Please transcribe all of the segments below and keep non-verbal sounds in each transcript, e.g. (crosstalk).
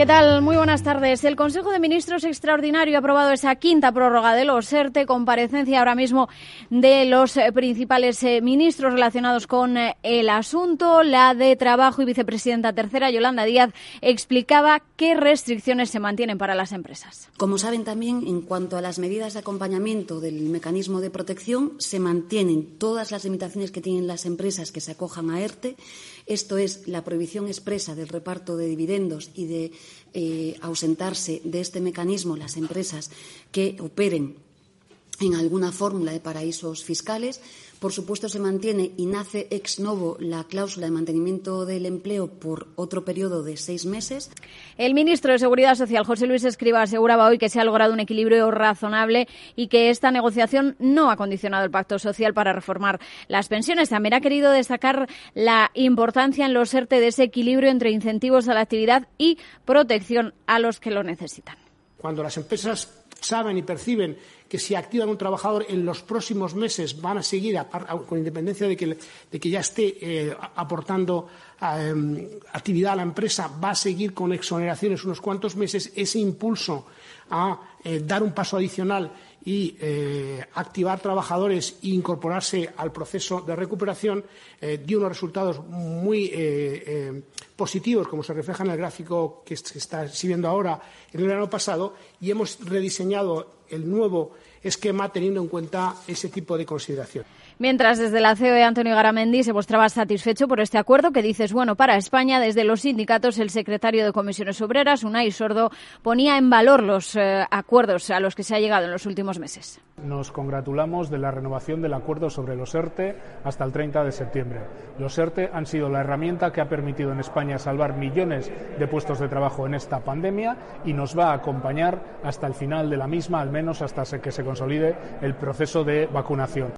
¿Qué tal? Muy buenas tardes. El Consejo de Ministros Extraordinario ha aprobado esa quinta prórroga de los ERTE, comparecencia ahora mismo de los eh, principales eh, ministros relacionados con eh, el asunto. La de Trabajo y vicepresidenta tercera, Yolanda Díaz, explicaba qué restricciones se mantienen para las empresas. Como saben también, en cuanto a las medidas de acompañamiento del mecanismo de protección, se mantienen todas las limitaciones que tienen las empresas que se acojan a ERTE esto es la prohibición expresa del reparto de dividendos y de eh, ausentarse de este mecanismo las empresas que operen en alguna fórmula de paraísos fiscales. Por supuesto, se mantiene y nace ex novo la cláusula de mantenimiento del empleo por otro periodo de seis meses. El ministro de Seguridad Social, José Luis Escriba, aseguraba hoy que se ha logrado un equilibrio razonable y que esta negociación no ha condicionado el pacto social para reformar las pensiones. También ha querido destacar la importancia en los ERTE de ese equilibrio entre incentivos a la actividad y protección a los que lo necesitan. Cuando las empresas saben y perciben que si activan un trabajador en los próximos meses van a seguir, con independencia de que, ya esté eh, aportando em, actividad a la empresa, va a seguir con exoneraciones unos cuantos meses, ese impulso a eh, dar un paso adicional y eh, activar trabajadores e incorporarse al proceso de recuperación dio unos resultados muy positivos, como se refleja en el gráfico que se está exhibiendo ahora en el año pasado, y hemos rediseñado el nuevo esquema teniendo en cuenta ese tipo de consideración. Mientras desde la COE Antonio Garamendi se mostraba satisfecho por este acuerdo que dices bueno para España, desde los sindicatos el secretario de Comisiones Obreras, Unai Sordo, ponía en valor los eh, acuerdos a los que se ha llegado en los últimos meses. Nos congratulamos de la renovación del acuerdo sobre los ERTE hasta el 30 de septiembre. Los ERTE han sido la herramienta que ha permitido en España salvar millones de puestos de trabajo en esta pandemia y nos va a acompañar hasta el final de la misma, al menos hasta que se consolide el proceso de vacunación.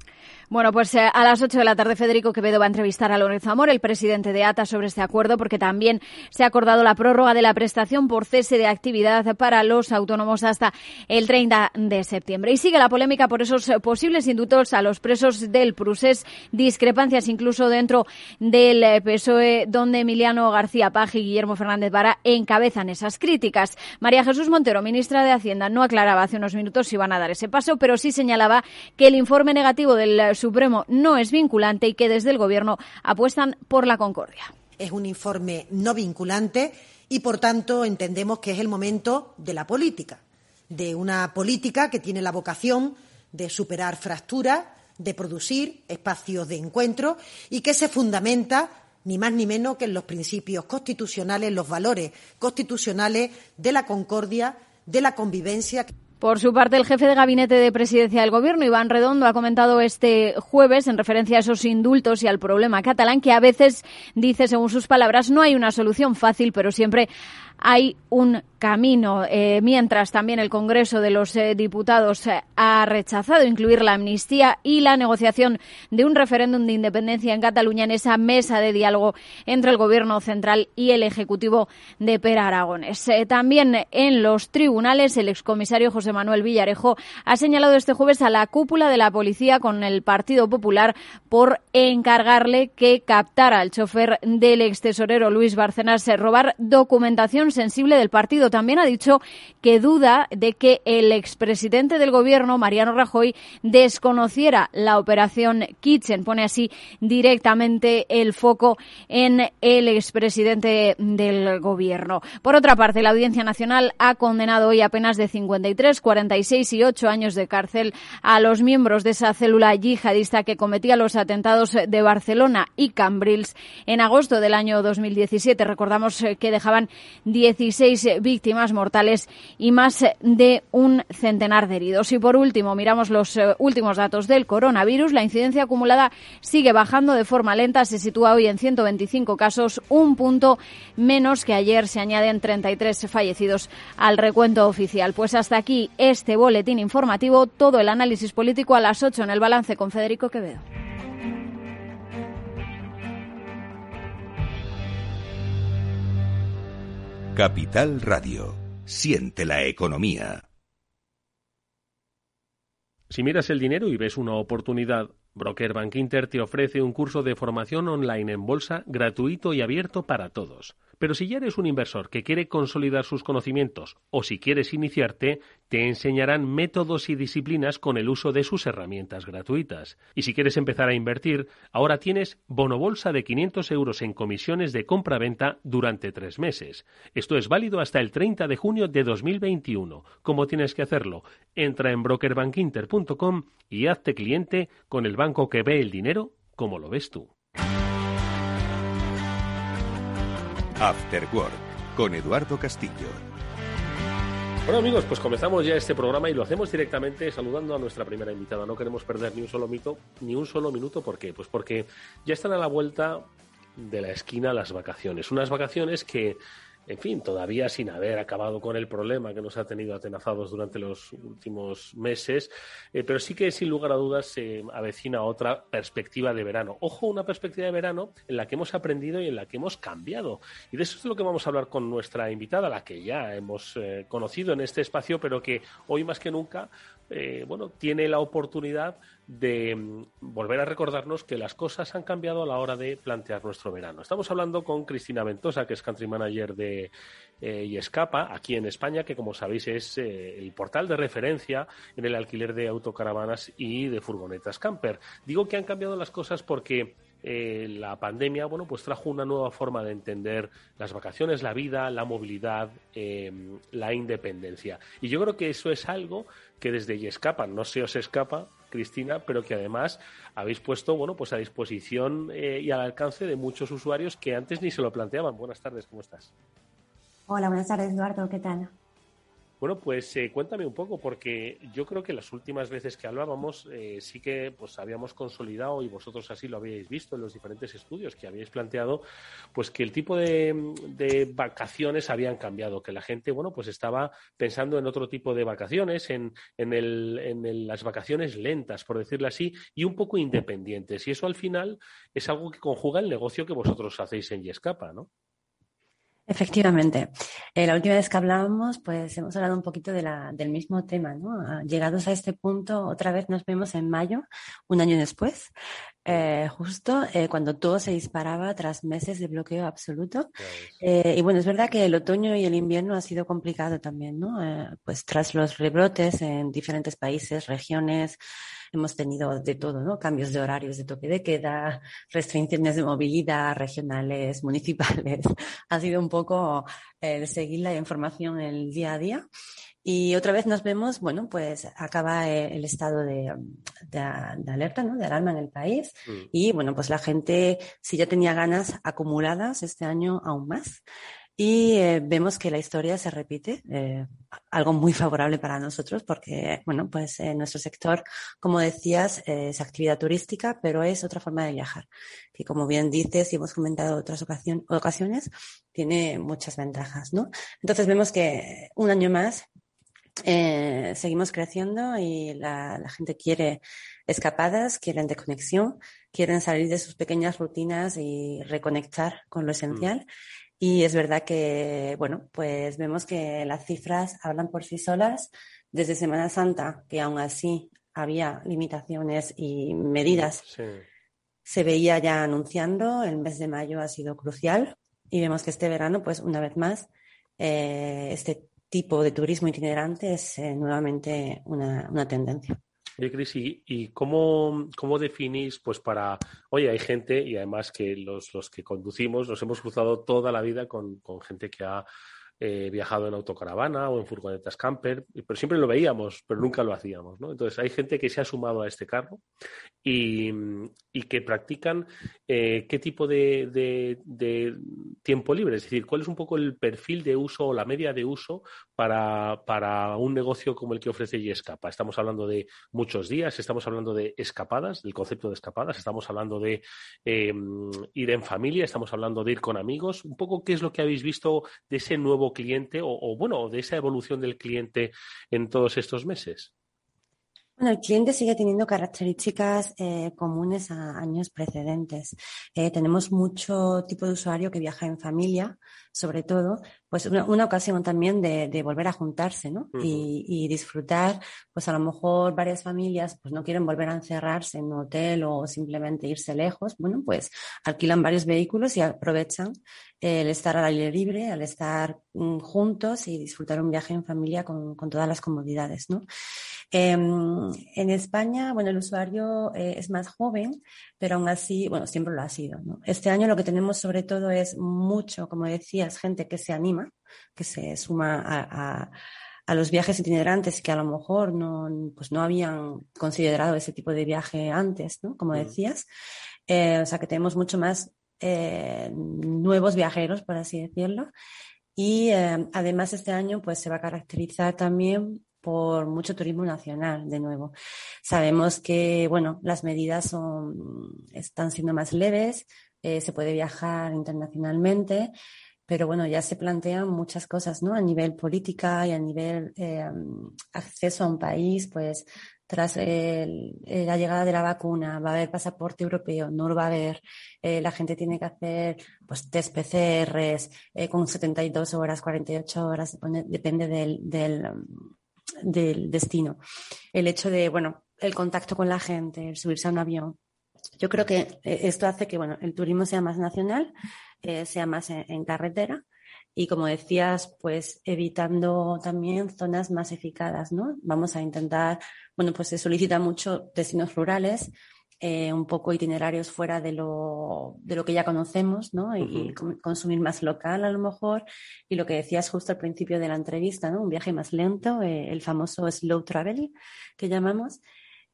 Bueno, pues eh, a las 8 de la tarde Federico Quevedo va a entrevistar a Lorenzo Amor, el presidente de ATA, sobre este acuerdo, porque también se ha acordado la prórroga de la prestación por cese de actividad para los autónomos hasta el 30 de septiembre. Y sigue la polémica por esos posibles indultos a los presos del Prusés, discrepancias incluso dentro del PSOE, donde Emiliano García Paj y Guillermo Fernández Vara encabezan esas críticas. María Jesús Montero, ministra de Hacienda, no aclaraba hace unos minutos si van a dar ese paso, pero sí señalaba que el informe negativo del Supremo no es vinculante y que desde el Gobierno apuestan por la concordia. Es un informe no vinculante y, por tanto, entendemos que es el momento de la política, de una política que tiene la vocación de superar fracturas, de producir espacios de encuentro y que se fundamenta ni más ni menos que en los principios constitucionales, los valores constitucionales de la concordia, de la convivencia. Por su parte, el jefe de gabinete de presidencia del Gobierno, Iván Redondo, ha comentado este jueves, en referencia a esos indultos y al problema catalán, que a veces, dice según sus palabras, no hay una solución fácil, pero siempre hay un camino. Eh, mientras también el Congreso de los eh, Diputados eh, ha rechazado incluir la amnistía y la negociación de un referéndum de independencia en Cataluña en esa mesa de diálogo entre el Gobierno central y el Ejecutivo de Pera Aragones. también en los tribunales, el excomisario José Manuel Villarejo ha señalado este jueves a la cúpula de la policía con el Partido Popular por encargarle que captara al chofer del ex tesorero Luis Barcenas robar documentación sensible del partido. También ha dicho que duda de que el expresidente del gobierno, Mariano Rajoy, desconociera la operación Kitchen. Pone así directamente el foco en el expresidente del gobierno. Por otra parte, la Audiencia Nacional ha condenado hoy a penas de 53, 46 y 8 años de cárcel a los miembros de esa célula yihadista que cometía los atentados de Barcelona y Cambrils en agosto del año 2017. Recordamos que dejaban 16 víctimas mortales y más de un centenar de heridos. Y por último, miramos los eh, últimos datos del coronavirus. La incidencia acumulada sigue bajando de forma lenta. Se sitúa hoy en 125 casos, un punto menos que ayer. Se añaden 33 fallecidos al recuento oficial. Pues hasta aquí este boletín informativo. Todo el análisis político a las 8 en el balance con Federico Quevedo. Capital Radio. Siente la economía. Si miras el dinero y ves una oportunidad, Broker Bank Inter te ofrece un curso de formación online en bolsa gratuito y abierto para todos. Pero si ya eres un inversor que quiere consolidar sus conocimientos o si quieres iniciarte, te enseñarán métodos y disciplinas con el uso de sus herramientas gratuitas. Y si quieres empezar a invertir, ahora tienes bonobolsa de 500 euros en comisiones de compra-venta durante tres meses. Esto es válido hasta el 30 de junio de 2021. ¿Cómo tienes que hacerlo? Entra en brokerbankinter.com y hazte cliente con el banco que ve el dinero como lo ves tú. After Work con Eduardo Castillo. Bueno amigos, pues comenzamos ya este programa y lo hacemos directamente saludando a nuestra primera invitada. No queremos perder ni un solo mito, ni un solo minuto. ¿Por qué? Pues porque ya están a la vuelta de la esquina las vacaciones. Unas vacaciones que en fin, todavía sin haber acabado con el problema que nos ha tenido atenazados durante los últimos meses, eh, pero sí que sin lugar a dudas se avecina otra perspectiva de verano. Ojo, una perspectiva de verano en la que hemos aprendido y en la que hemos cambiado. Y de eso es de lo que vamos a hablar con nuestra invitada, la que ya hemos eh, conocido en este espacio, pero que hoy más que nunca eh, bueno, tiene la oportunidad de mm, volver a recordarnos que las cosas han cambiado a la hora de plantear nuestro verano. Estamos hablando con Cristina Ventosa, que es country manager de eh, y Escapa, aquí en España, que como sabéis es eh, el portal de referencia en el alquiler de autocaravanas y de furgonetas camper. Digo que han cambiado las cosas porque la pandemia, bueno, pues trajo una nueva forma de entender las vacaciones, la vida, la movilidad, la independencia. Y yo creo que eso es algo que desde y escapa, no se os escapa, Cristina, pero que además habéis puesto, bueno, pues a disposición eh, y al alcance de muchos usuarios que antes ni se lo planteaban. Buenas tardes, ¿cómo estás? Hola, buenas tardes, Eduardo, ¿qué tal? Bueno, pues eh, cuéntame un poco, porque yo creo que las últimas veces que hablábamos eh, sí que pues habíamos consolidado y vosotros así lo habíais visto en los diferentes estudios que habíais planteado, pues que el tipo de, vacaciones habían cambiado, que la gente, bueno, pues estaba pensando en otro tipo de vacaciones, en, en, el, en las vacaciones lentas, por decirlo así, y un poco independientes. Y eso al final es algo que conjuga el negocio que vosotros hacéis en Yescapa, ¿no? Efectivamente. Eh, la última vez que hablábamos, pues hemos hablado un poquito de la, del mismo tema, ¿no? Ah, llegados a este punto, otra vez nos vemos en mayo, un año después, eh, justo eh, cuando todo se disparaba tras meses de bloqueo absoluto. y bueno, es verdad que el otoño y el invierno ha sido complicado también, ¿no? pues tras los rebrotes en diferentes países, regiones, hemos tenido de todo, ¿no? Cambios de horarios de toque de queda, restricciones de movilidad regionales, (laughs) municipales. ha sido un poco el seguir la información el día a día. Y otra vez nos vemos, bueno, pues acaba el estado de, alerta, ¿no? De alarma en el país. Mm. Y bueno, pues la gente, si ya tenía ganas acumuladas este año, aún más. Y eh, vemos que la historia se repite, eh, algo muy favorable para nosotros porque, bueno, pues en nuestro sector, como decías, es actividad turística, pero es otra forma de viajar, que como bien dices y hemos comentado en otras ocasiones, tiene muchas ventajas, ¿no? Entonces vemos que un año más eh, seguimos creciendo y la, la, gente quiere escapadas, quieren de conexión, quieren salir de sus pequeñas rutinas y reconectar con lo esencial. Mm. Y es verdad que, bueno, pues vemos que las cifras hablan por sí solas. Desde Semana Santa, que aún así había limitaciones y medidas, se veía ya anunciando. El mes de mayo ha sido crucial y vemos que este verano, pues una vez más, eh, este tipo de turismo itinerante es eh, nuevamente una, una tendencia. Oye, Cris, ¿y, cómo, cómo, definís, pues para, oye, hay gente, y además que los, los que conducimos nos hemos cruzado toda la vida con, con gente que ha eh, viajado en autocaravana o en furgonetas camper, pero siempre lo veíamos, pero nunca lo hacíamos, ¿no? Entonces hay gente que se ha sumado a este carro y, que practican eh, qué tipo de, tiempo libre, es decir, cuál es un poco el perfil de uso o la media de uso para, un negocio como el que ofrece Yescapa. Estamos hablando de muchos días, estamos hablando de escapadas, del concepto de escapadas, estamos hablando de em, ir en familia, estamos hablando de ir con amigos, un poco qué es lo que habéis visto de ese nuevo cliente o, bueno, de esa evolución del cliente en todos estos meses? Bueno, el cliente sigue teniendo características eh, comunes a años precedentes. Eh, tenemos mucho tipo de usuario que viaja en familia, sobre todo, pues una, ocasión también de, volver a juntarse, ¿no? y, disfrutar, pues a lo mejor varias familias pues no quieren volver a encerrarse en un hotel o simplemente irse lejos, bueno, pues alquilan varios vehículos y aprovechan el estar al aire libre, al estar mm, juntos y disfrutar un viaje en familia con, todas las comodidades, ¿no? Em, en España, bueno, el usuario eh, es más joven, pero aún así, bueno, siempre lo ha sido. ¿no? Este año lo que tenemos sobre todo es mucho, como decías, gente que se anima, que se suma a, los viajes itinerantes que a lo mejor no, pues no habían considerado ese tipo de viaje antes, ¿no? Como decías. Eh, o sea que tenemos mucho más eh, nuevos viajeros, por así decirlo. Y además este año pues se va a caracterizar también por mucho turismo nacional, de nuevo. Sabemos que, bueno, las medidas son, están siendo más leves, eh, se puede viajar internacionalmente, pero bueno, ya se plantean muchas cosas, ¿no? A nivel política y a nivel eh, acceso a un país, pues tras la llegada de la vacuna, va a haber pasaporte europeo, no lo va a haber, eh, la gente tiene que hacer pues test PCRs con 72 horas, 48 horas, depende del, del, destino. El hecho de, bueno, el contacto con la gente, el subirse a un avión. Yo creo que eh, esto hace que, bueno, el turismo sea más nacional, eh, sea más en, carretera y como decías, pues evitando también zonas masificadas, ¿no? Vamos a intentar, bueno, pues se solicita mucho destinos rurales, eh, un poco itinerarios fuera de lo, de lo que ya conocemos, ¿no? Y, consumir más local a lo mejor. Y lo que decías justo al principio de la entrevista, ¿no? Un viaje más lento, eh, el famoso slow travel que llamamos.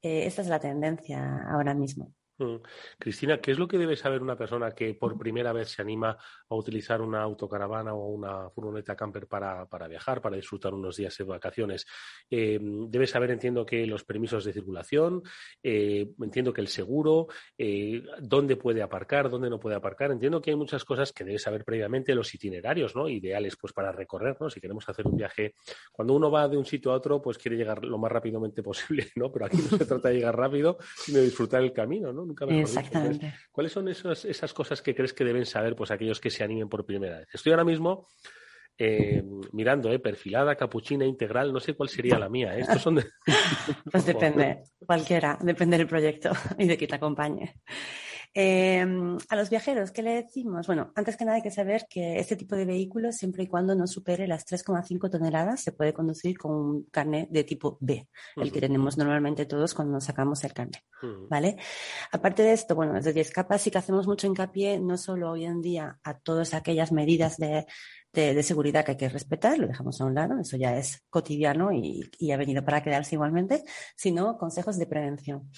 Eh, esta es la tendencia ahora mismo. Mm. Cristina, ¿qué es lo que debe saber una persona que por primera vez se anima a utilizar una autocaravana o una furgoneta camper para, viajar, para disfrutar unos días de vacaciones? Eh, debe saber, entiendo, que los permisos de circulación, eh, entiendo que el seguro, eh, dónde puede aparcar, dónde no puede aparcar. Entiendo que hay muchas cosas que debe saber previamente, los itinerarios, ¿no? Ideales, pues, para recorrer, ¿no? Si queremos hacer un viaje, cuando uno va de un sitio a otro, pues quiere llegar lo más rápidamente (laughs) posible, ¿no? Pero aquí no se trata de llegar rápido, sino de disfrutar el camino, ¿no? Exactamente. ¿Cuáles son esas cosas que crees que deben saber pues aquellos que se animen por primera vez? Estoy ahora mismo eh, mirando, eh, perfilada, capuchina, integral, no sé cuál sería la mía. ¿eh? Estos son (laughs) pues (laughs) depende, cualquiera, depende del proyecto y de quién te acompañe. Em, a los viajeros, ¿qué le decimos? Bueno, antes que nada hay que saber que este tipo de vehículos, siempre y cuando no supere las 3,5 toneladas, se puede conducir con un carnet de tipo B, el que tenemos normalmente todos cuando nos sacamos el carnet, ¿vale? Aparte de esto, bueno, desde Escapa sí que hacemos mucho hincapié, no solo hoy en día a todas aquellas medidas de de, seguridad que hay que respetar, lo dejamos a un lado, eso ya es cotidiano y, ha venido para quedarse igualmente, sino consejos de prevención.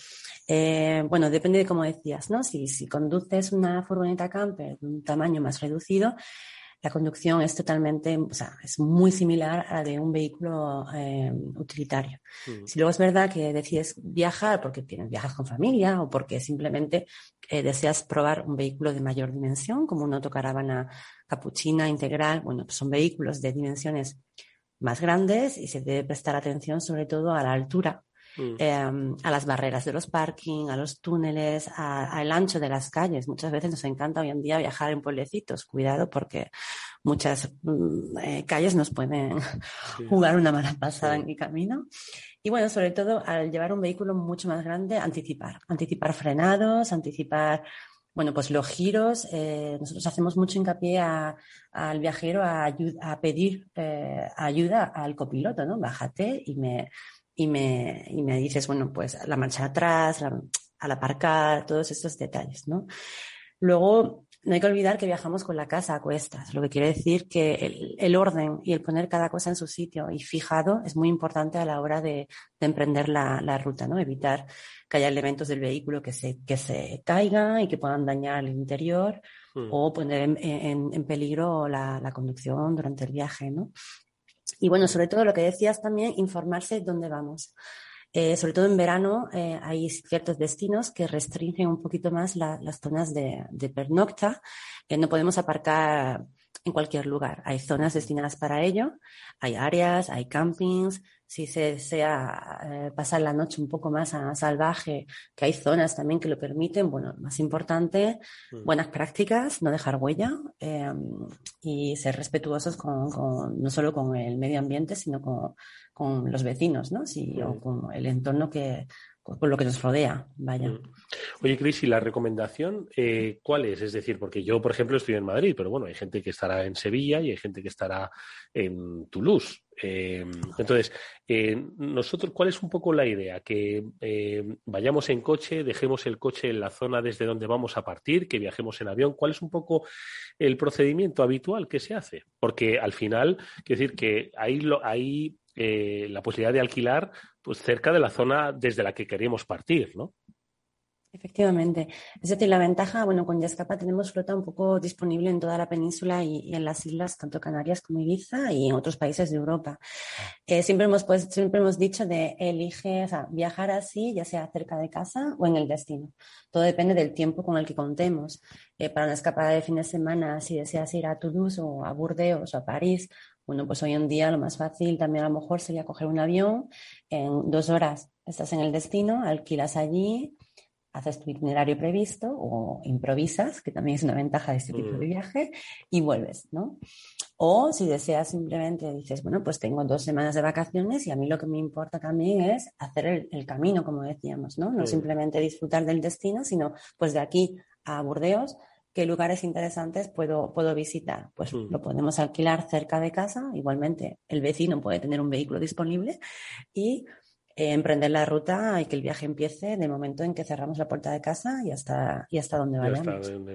Eh, bueno, depende de cómo decías, ¿no? Si, si conduces una furgoneta camper de un tamaño más reducido, la conducción es totalmente, o sea, es muy similar a la de un vehículo eh, utilitario. Mm. Si luego es verdad que decides viajar porque tienes viajas con familia o porque simplemente eh, deseas probar un vehículo de mayor dimensión, como una autocaravana capuchina integral, bueno, pues son vehículos de dimensiones más grandes y se debe prestar atención sobre todo a la altura Mm. Em, a las barreras de los parking, a los túneles, al ancho de las calles. Muchas veces nos encanta hoy en día viajar en pueblecitos. Cuidado porque muchas mm, eh, calles nos pueden (laughs) jugar una mala pasada en mi camino. Y bueno, sobre todo al llevar un vehículo mucho más grande, anticipar. Anticipar frenados, anticipar bueno, pues los giros, eh, nosotros hacemos mucho hincapié al viajero a, pedir eh, ayuda al copiloto, ¿no? Bájate y me, y me, y me dices, bueno, pues la marcha atrás, al aparcar, todos estos detalles, ¿no? Luego, no hay que olvidar que viajamos con la casa a cuestas, lo que quiere decir que el, orden y el poner cada cosa en su sitio y fijado es muy importante a la hora de, emprender la, ruta, ¿no? Evitar que haya elementos del vehículo que se, que se caigan y que puedan dañar el interior hmm. o poner en, peligro la, la, conducción durante el viaje, ¿no? Y bueno, sobre todo lo que decías también, informarse dónde vamos. Eh, sobre todo en verano eh, hay ciertos destinos que restringen un poquito más las zonas de, pernocta. que no podemos aparcar en cualquier lugar. Hay zonas destinadas para ello, hay áreas, hay campings, si se desea eh, pasar la noche un poco más a, salvaje, que hay zonas también que lo permiten, bueno, más importante, mm. buenas prácticas, no dejar huella em, y ser respetuosos con, no solo con el medio ambiente, sino con, con los vecinos, ¿no? Sí, o mm. con el entorno que, por lo que nos rodea, vaya. Mm. Oye, Cris, ¿y la recomendación eh, cuál es? Es decir, porque yo, por ejemplo, estoy en Madrid, pero bueno, hay gente que estará en Sevilla y hay gente que estará en Toulouse. Eh, entonces, eh, nosotros, ¿cuál es un poco la idea? Que vayamos en coche, dejemos el coche en la zona desde donde vamos a partir, que viajemos en avión. ¿Cuál es un poco el procedimiento habitual que se hace? Porque al final, quiero decir que ahí, lo, ahí la posibilidad de alquilar pues cerca de la zona desde la que queríamos partir, ¿no? Efectivamente. Es decir, la ventaja, bueno, con Yascapa tenemos flota un poco disponible en toda la península y, en las islas, tanto Canarias como Ibiza y en otros países de Europa. Eh, siempre, hemos, pues, siempre hemos dicho de elige, o sea, viajar así, ya sea cerca de casa o en el destino. Todo depende del tiempo con el que contemos. Eh, para una escapada de fin de semana, si deseas ir a Toulouse o a Burdeos o a París bueno, pues hoy en día lo más fácil también a lo mejor sería coger un avión, en dos horas estás en el destino, alquilas allí, haces tu itinerario previsto o improvisas, que también es una ventaja de este tipo de mm. viaje, y vuelves, ¿no? O si deseas simplemente dices, bueno, pues tengo dos semanas de vacaciones y a mí lo que me importa también es hacer el, camino, como decíamos, ¿no? No simplemente disfrutar del destino, sino pues de aquí a Burdeos qué lugares interesantes puedo, puedo visitar. Pues mm. lo podemos alquilar cerca de casa, igualmente el vecino puede tener un vehículo disponible y eh, emprender la ruta y que el viaje empiece de momento en que cerramos la puerta de casa y hasta, y hasta donde vayamos. donde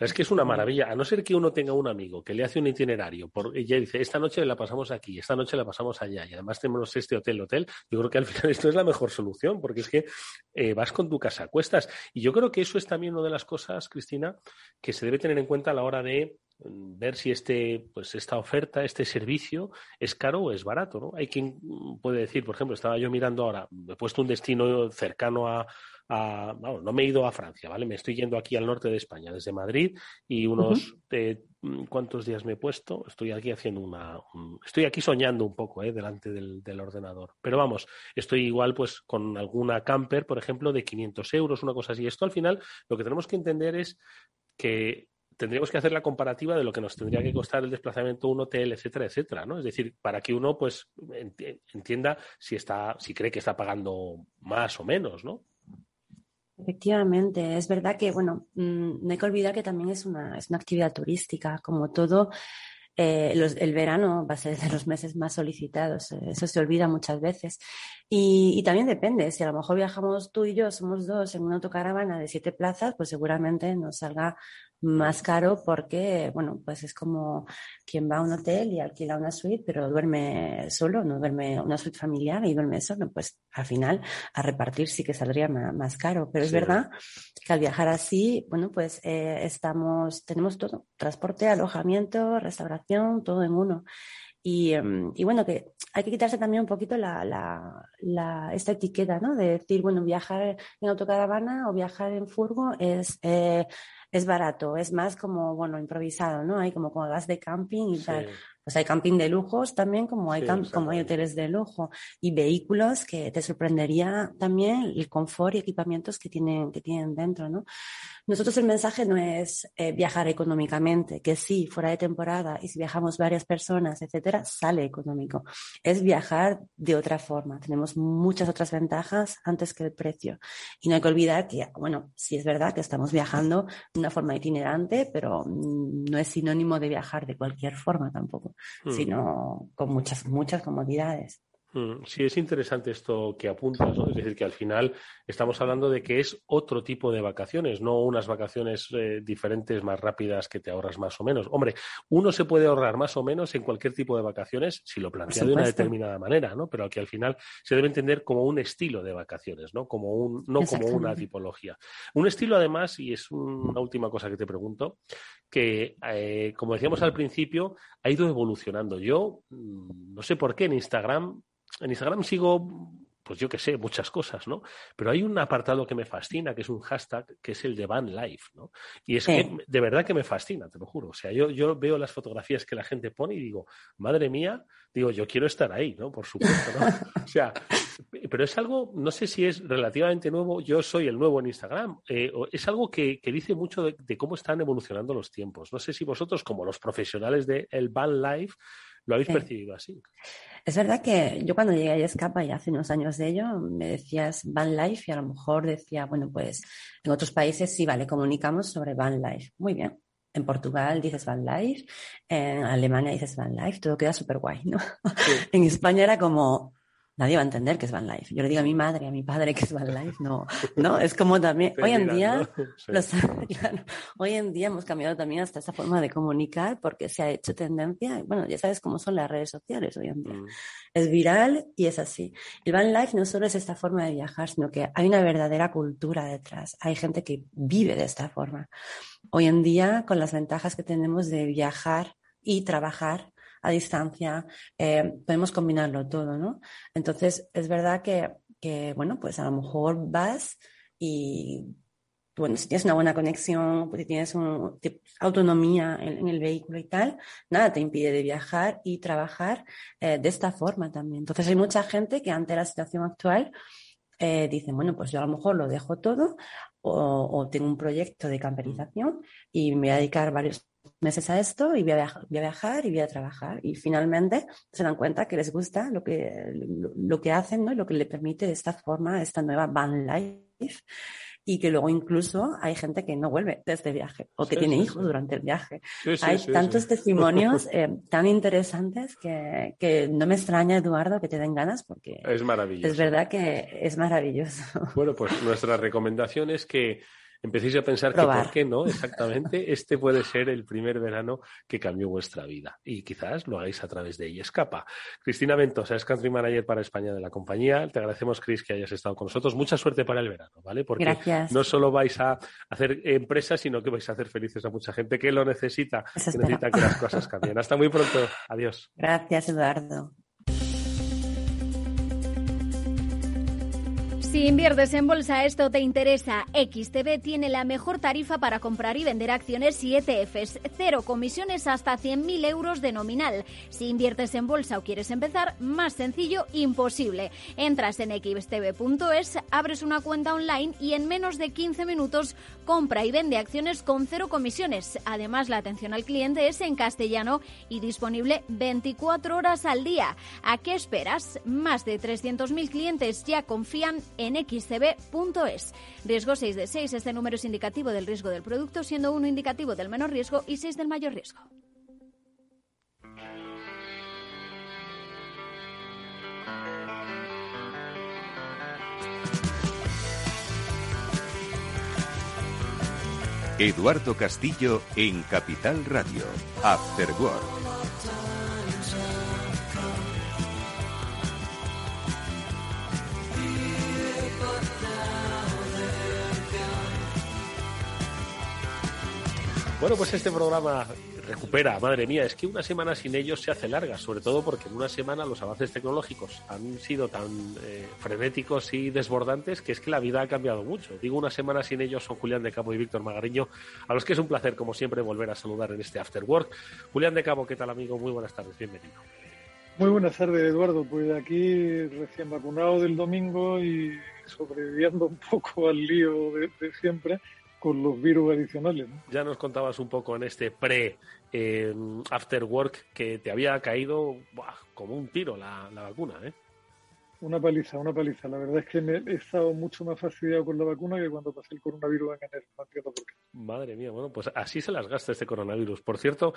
Es que es una maravilla, a no ser que uno tenga un amigo que le hace un itinerario, por, y ya dice, esta noche la pasamos aquí, esta noche la pasamos allá, y además tenemos este hotel, hotel, yo creo que al (laughs) final esto es la mejor solución, porque es que eh, vas con tu casa a cuestas. Y yo creo que eso es también una de las cosas, Cristina, que se debe tener en cuenta a la hora de ver si este, pues esta oferta, este servicio es caro o es barato, ¿no? Hay quien puede decir, por ejemplo, estaba yo mirando ahora, he puesto un destino cercano a, no me he ido a Francia, ¿vale? Me estoy yendo aquí al norte de España, desde Madrid, y unos, eh, ¿cuántos días me he puesto? Estoy aquí haciendo una, estoy aquí soñando un poco, ¿eh? Delante del, del, ordenador. Pero vamos, estoy igual, pues, con alguna camper, por ejemplo, de 500 euros, una cosa así. Esto al final, lo que tenemos que entender es que tendríamos que hacer la comparativa de lo que nos tendría que costar el desplazamiento un hotel, etcétera, etcétera, ¿no? Es decir, para que uno pues entienda si está, si cree que está pagando más o menos, ¿no? Efectivamente, es verdad que, bueno, mm, no hay que olvidar que también es una, es una actividad turística, como todo. Eh, el verano va a ser de los meses más solicitados, eh, eso se olvida muchas veces. Y, y, también depende, si a lo mejor viajamos tú y yo, somos dos en una autocaravana de siete plazas, pues seguramente nos salga más caro porque, bueno, pues es como quien va a un hotel y alquila una suite, pero duerme solo, no duerme una suite familiar y duerme solo, pues al final a repartir sí que saldría más, caro. Pero es verdad que al viajar así, bueno, pues eh, estamos, tenemos todo, transporte, alojamiento, restauración, todo en uno. Y, em, y, bueno, que hay que quitarse también un poquito la, la, la, esta etiqueta, ¿no? De decir, bueno, viajar en autocaravana o viajar en furgo es eh, es barato, es más como, bueno, improvisado, ¿no? Hay como cuando vas de camping y tal. Pues hay camping de lujos también, como hay, como hay hoteles de lujo y vehículos que te sorprendería también el confort y equipamientos que tienen, que tienen dentro, ¿no? Nosotros el mensaje no es eh, viajar económicamente, que sí, fuera de temporada y si viajamos varias personas, etcétera, sale económico. Es viajar de otra forma. Tenemos muchas otras ventajas antes que el precio. Y no hay que olvidar que, bueno, sí es verdad que estamos viajando de una forma itinerante, pero mm, no es sinónimo de viajar de cualquier forma tampoco, hmm. sino con muchas, muchas comodidades. Mm, sí, es interesante esto que apuntas, ¿no? Es decir, que al final estamos hablando de que es otro tipo de vacaciones, no unas vacaciones eh, diferentes, más rápidas, que te ahorras más o menos. Hombre, uno se puede ahorrar más o menos en cualquier tipo de vacaciones si lo plantea de una determinada manera, ¿no? Pero que al final se debe entender como un estilo de vacaciones, ¿no? Como un, no como una tipología. Un estilo, además, y es una última cosa que te pregunto, que, eh, como decíamos al principio, ha ido evolucionando. Yo, mm, no sé por qué, en Instagram en Instagram sigo pues yo qué sé, muchas cosas, ¿no? Pero hay un apartado que me fascina, que es un hashtag, que es el de Van Life, ¿no? Y es que de verdad que me fascina, te lo juro. O sea, yo, yo veo las fotografías que la gente pone y digo, madre mía, digo, yo quiero estar ahí, ¿no? Por supuesto, ¿no? (laughs) O sea, pero es algo, no sé si es relativamente nuevo, yo soy el nuevo en Instagram, eh, es algo que, dice mucho de, cómo están evolucionando los tiempos. No sé si vosotros, como los profesionales del el Van Life, lo habéis percibido así. Es verdad que yo cuando llegué a Escapa y hace unos años de ello, me decías Van Life y a lo mejor decía, bueno, pues en otros países sí, vale, comunicamos sobre Van Life. Muy bien. En Portugal dices Van Life, en Alemania dices Van Life, todo queda súper guay, ¿no? (laughs) en España era como, nadie va a entender que es Van Life. Yo le digo a mi madre, a mi padre que es Van Life, no, (laughs) no, es como también, hoy en día, (laughs) (laughs) hoy en día hemos cambiado también hasta esa forma de comunicar porque se ha hecho tendencia, bueno, ya sabes cómo son las redes sociales hoy en día. Mm. Es viral y es así. El Van Life no solo es esta forma de viajar, sino que hay una verdadera cultura detrás. Hay gente que vive de esta forma. Hoy en día, con las ventajas que tenemos de viajar y trabajar, a distancia, eh, podemos combinarlo todo, ¿no? Entonces, es verdad que, que, bueno, pues a lo mejor vas y, bueno, si tienes una buena conexión, pues si tienes autonomía en, el vehículo y tal, nada te impide de viajar y trabajar eh, de esta forma también. Entonces, hay mucha gente que ante la situación actual eh, dicen, bueno, pues yo a lo mejor lo dejo todo o, o, tengo un proyecto de camperización y me voy a dedicar varios meses a esto y voy a, viajar, y voy a trabajar. Y finalmente se dan cuenta que les gusta lo que, lo, que hacen ¿no? y lo que le permite esta forma, esta nueva van life. Y que luego incluso hay gente que no vuelve de este viaje o que tiene hijos durante el viaje. hay tantos testimonios (laughs) eh, tan interesantes que, que, no me extraña, Eduardo, que te den ganas porque es maravilloso. Es verdad que es maravilloso. Bueno, pues (laughs) nuestra recomendación es que empecéis a pensar que por qué no, exactamente, (laughs) este puede ser el primer verano que cambió vuestra vida. Y quizás lo hagáis a través de ella. Escapa. Cristina Ventosa es Country Manager para España de la compañía. Te agradecemos, Cris, que hayas estado con nosotros. Mucha suerte para el verano, ¿vale? Porque no solo vais a hacer empresas, sino que vais a hacer felices a mucha gente que lo necesita, que necesita que las cosas cambien. Hasta muy pronto. Adiós. Gracias, Eduardo. Si inviertes en bolsa, esto te interesa. XTB tiene la mejor tarifa para comprar y vender acciones y ETFs. Cero comisiones hasta 100.000 euros de nominal. Si inviertes en bolsa o quieres empezar, más sencillo, imposible. Entras en xtb.es, abres una cuenta online y en menos de 15 minutos compra y vende acciones con cero comisiones. Además, la atención al cliente es en castellano y disponible 24 horas al día. ¿A qué esperas? Más de 300.000 clientes ya confían en xcb.es. Riesgo 6 de 6. Este número es indicativo del riesgo del producto, siendo uno indicativo del menor riesgo y 6 del mayor riesgo. Eduardo Castillo en Capital Radio, After Work. Bueno, pues este programa recupera, madre mía, es que una semana sin ellos se hace larga, sobre todo porque en una semana los avances tecnológicos han sido tan eh, frenéticos y desbordantes que es que la vida ha cambiado mucho. Digo, una semana sin ellos son Julián de Cabo y Víctor Magariño, a los que es un placer, como siempre, volver a saludar en este After Work. Julián de Cabo, ¿qué tal, amigo? Muy buenas tardes, bienvenido. Muy buenas tardes, Eduardo. Pues aquí recién vacunado del domingo y sobreviviendo un poco al lío de siempre con los virus adicionales. Ya nos contabas un poco en este pre eh, after work que te había caído como un tiro la, vacuna, ¿eh? Una paliza, una paliza. La verdad es que he estado mucho más fastidiado con la vacuna que cuando pasé el coronavirus en enero. No entiendo por qué. Madre mía, bueno, pues así se las gasta este coronavirus. Por cierto,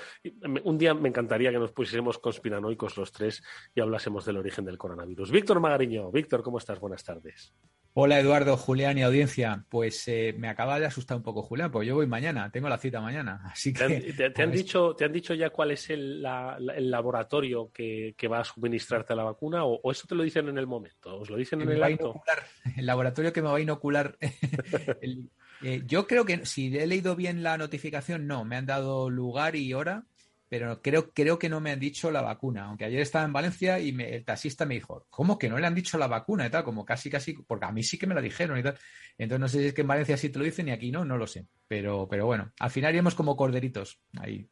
un día me encantaría que nos pusiésemos conspiranoicos los tres y hablásemos del origen del coronavirus. Víctor Magariño, Víctor, ¿cómo estás? Buenas tardes. Hola Eduardo, Julián y audiencia. Pues eh, me acaba de asustar un poco Julián, pues yo voy mañana, tengo la cita mañana. (laughs) Así que, ¿Te, han, dicho, ¿te han dicho ya cuál es el, laboratorio que, va a suministrarte la vacuna o, eso te lo dicen en el momento? ¿Os lo dicen en el acto? (laughs) el laboratorio que me va a inocular. (laughs) Eh, yo creo que si he leído bien la notificación, no, me han dado lugar y hora pero creo, creo que no me han dicho la vacuna. Aunque ayer estaba en Valencia y el taxista me dijo, ¿cómo que no le han dicho la vacuna y tal? Como casi, casi, porque a mí sí que me la dijeron y tal. Entonces no sé si es que en Valencia sí te lo dicen y aquí no, no lo sé. Pero, pero bueno, al final iremos como corderitos ahí.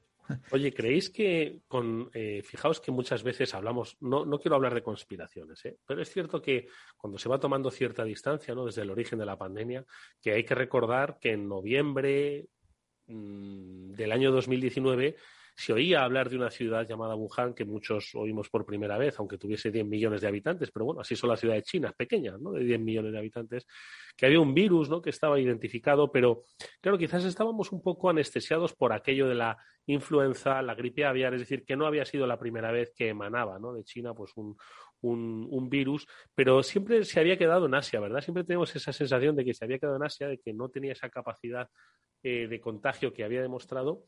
Oye, ¿creéis que con, eh, fijaos que muchas veces hablamos, no, no quiero hablar de conspiraciones, ¿eh? pero es cierto que cuando se va tomando cierta distancia, ¿no? Desde el origen de la pandemia, que hay que recordar que en noviembre mmm, del año 2019 se oía hablar de una ciudad llamada Wuhan, que muchos oímos por primera vez, aunque tuviese 10 millones de habitantes, pero bueno, así son las ciudades chinas, pequeñas, ¿no? De 10 millones de habitantes, que había un virus, ¿no? Que estaba identificado, pero claro, quizás estábamos un poco anestesiados por aquello de la influenza, la gripe aviar, es decir, que no había sido la primera vez que emanaba, ¿no? De China, pues un, un, un, virus, pero siempre se había quedado en Asia, ¿verdad? Siempre tenemos esa sensación de que se había quedado en Asia, de que no tenía esa capacidad eh, de contagio que había demostrado.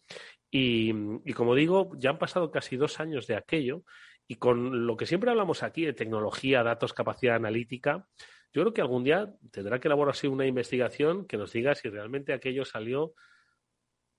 Y, y, como digo, ya han pasado casi dos años de aquello y con lo que siempre hablamos aquí de tecnología, datos, capacidad analítica, yo creo que algún día tendrá que elaborarse una investigación que nos diga si realmente aquello salió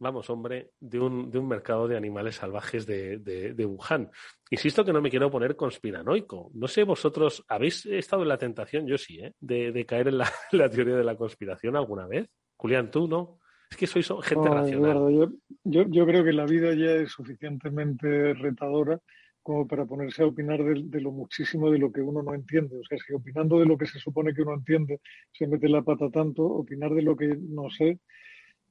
vamos, hombre, de un, de un mercado de animales salvajes de, de, de, Wuhan. Insisto que no me quiero poner conspiranoico. No sé, vosotros, ¿habéis estado en la tentación? Yo sí, ¿eh? De, de caer en la, la, teoría de la conspiración alguna vez. Julián, tú no. Es que sois gente no, racional. Eduardo, yo, yo, yo, creo que la vida ya es suficientemente retadora como para ponerse a opinar de, de, lo muchísimo de lo que uno no entiende. O sea, si opinando de lo que se supone que uno entiende se mete la pata tanto, opinar de lo que no sé,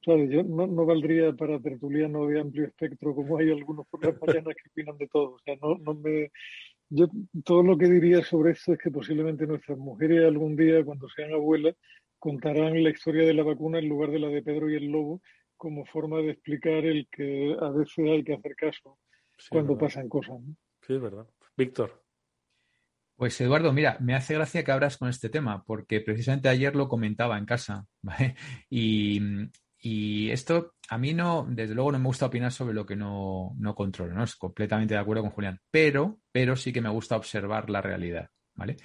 Claro, yo no, no, valdría para tertuliano de amplio espectro como hay algunos por las mañanas que opinan de todo. O sea, no, no me, yo todo lo que diría sobre esto es que posiblemente nuestras mujeres algún día, cuando sean abuelas, contarán la historia de la vacuna en lugar de la de Pedro y el Lobo como forma de explicar el que a veces hay que hacer caso sí, cuando pasan cosas. ¿no? Sí, es verdad. Víctor. Pues Eduardo, mira, me hace gracia que abras con este tema, porque precisamente ayer lo comentaba en casa, (laughs) ¿vale? Y, y esto a mí no, desde luego no me gusta opinar sobre lo que no, no controlo, ¿no? Es completamente de acuerdo con Julián, pero, pero sí que me gusta observar la realidad, ¿vale?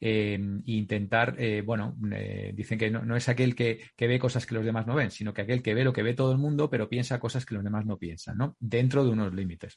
Eh, intentar, eh, bueno, eh, dicen que no, no, es aquel que, que, ve cosas que los demás no ven, sino que aquel que ve lo que ve todo el mundo, pero piensa cosas que los demás no piensan, ¿no? Dentro de unos límites.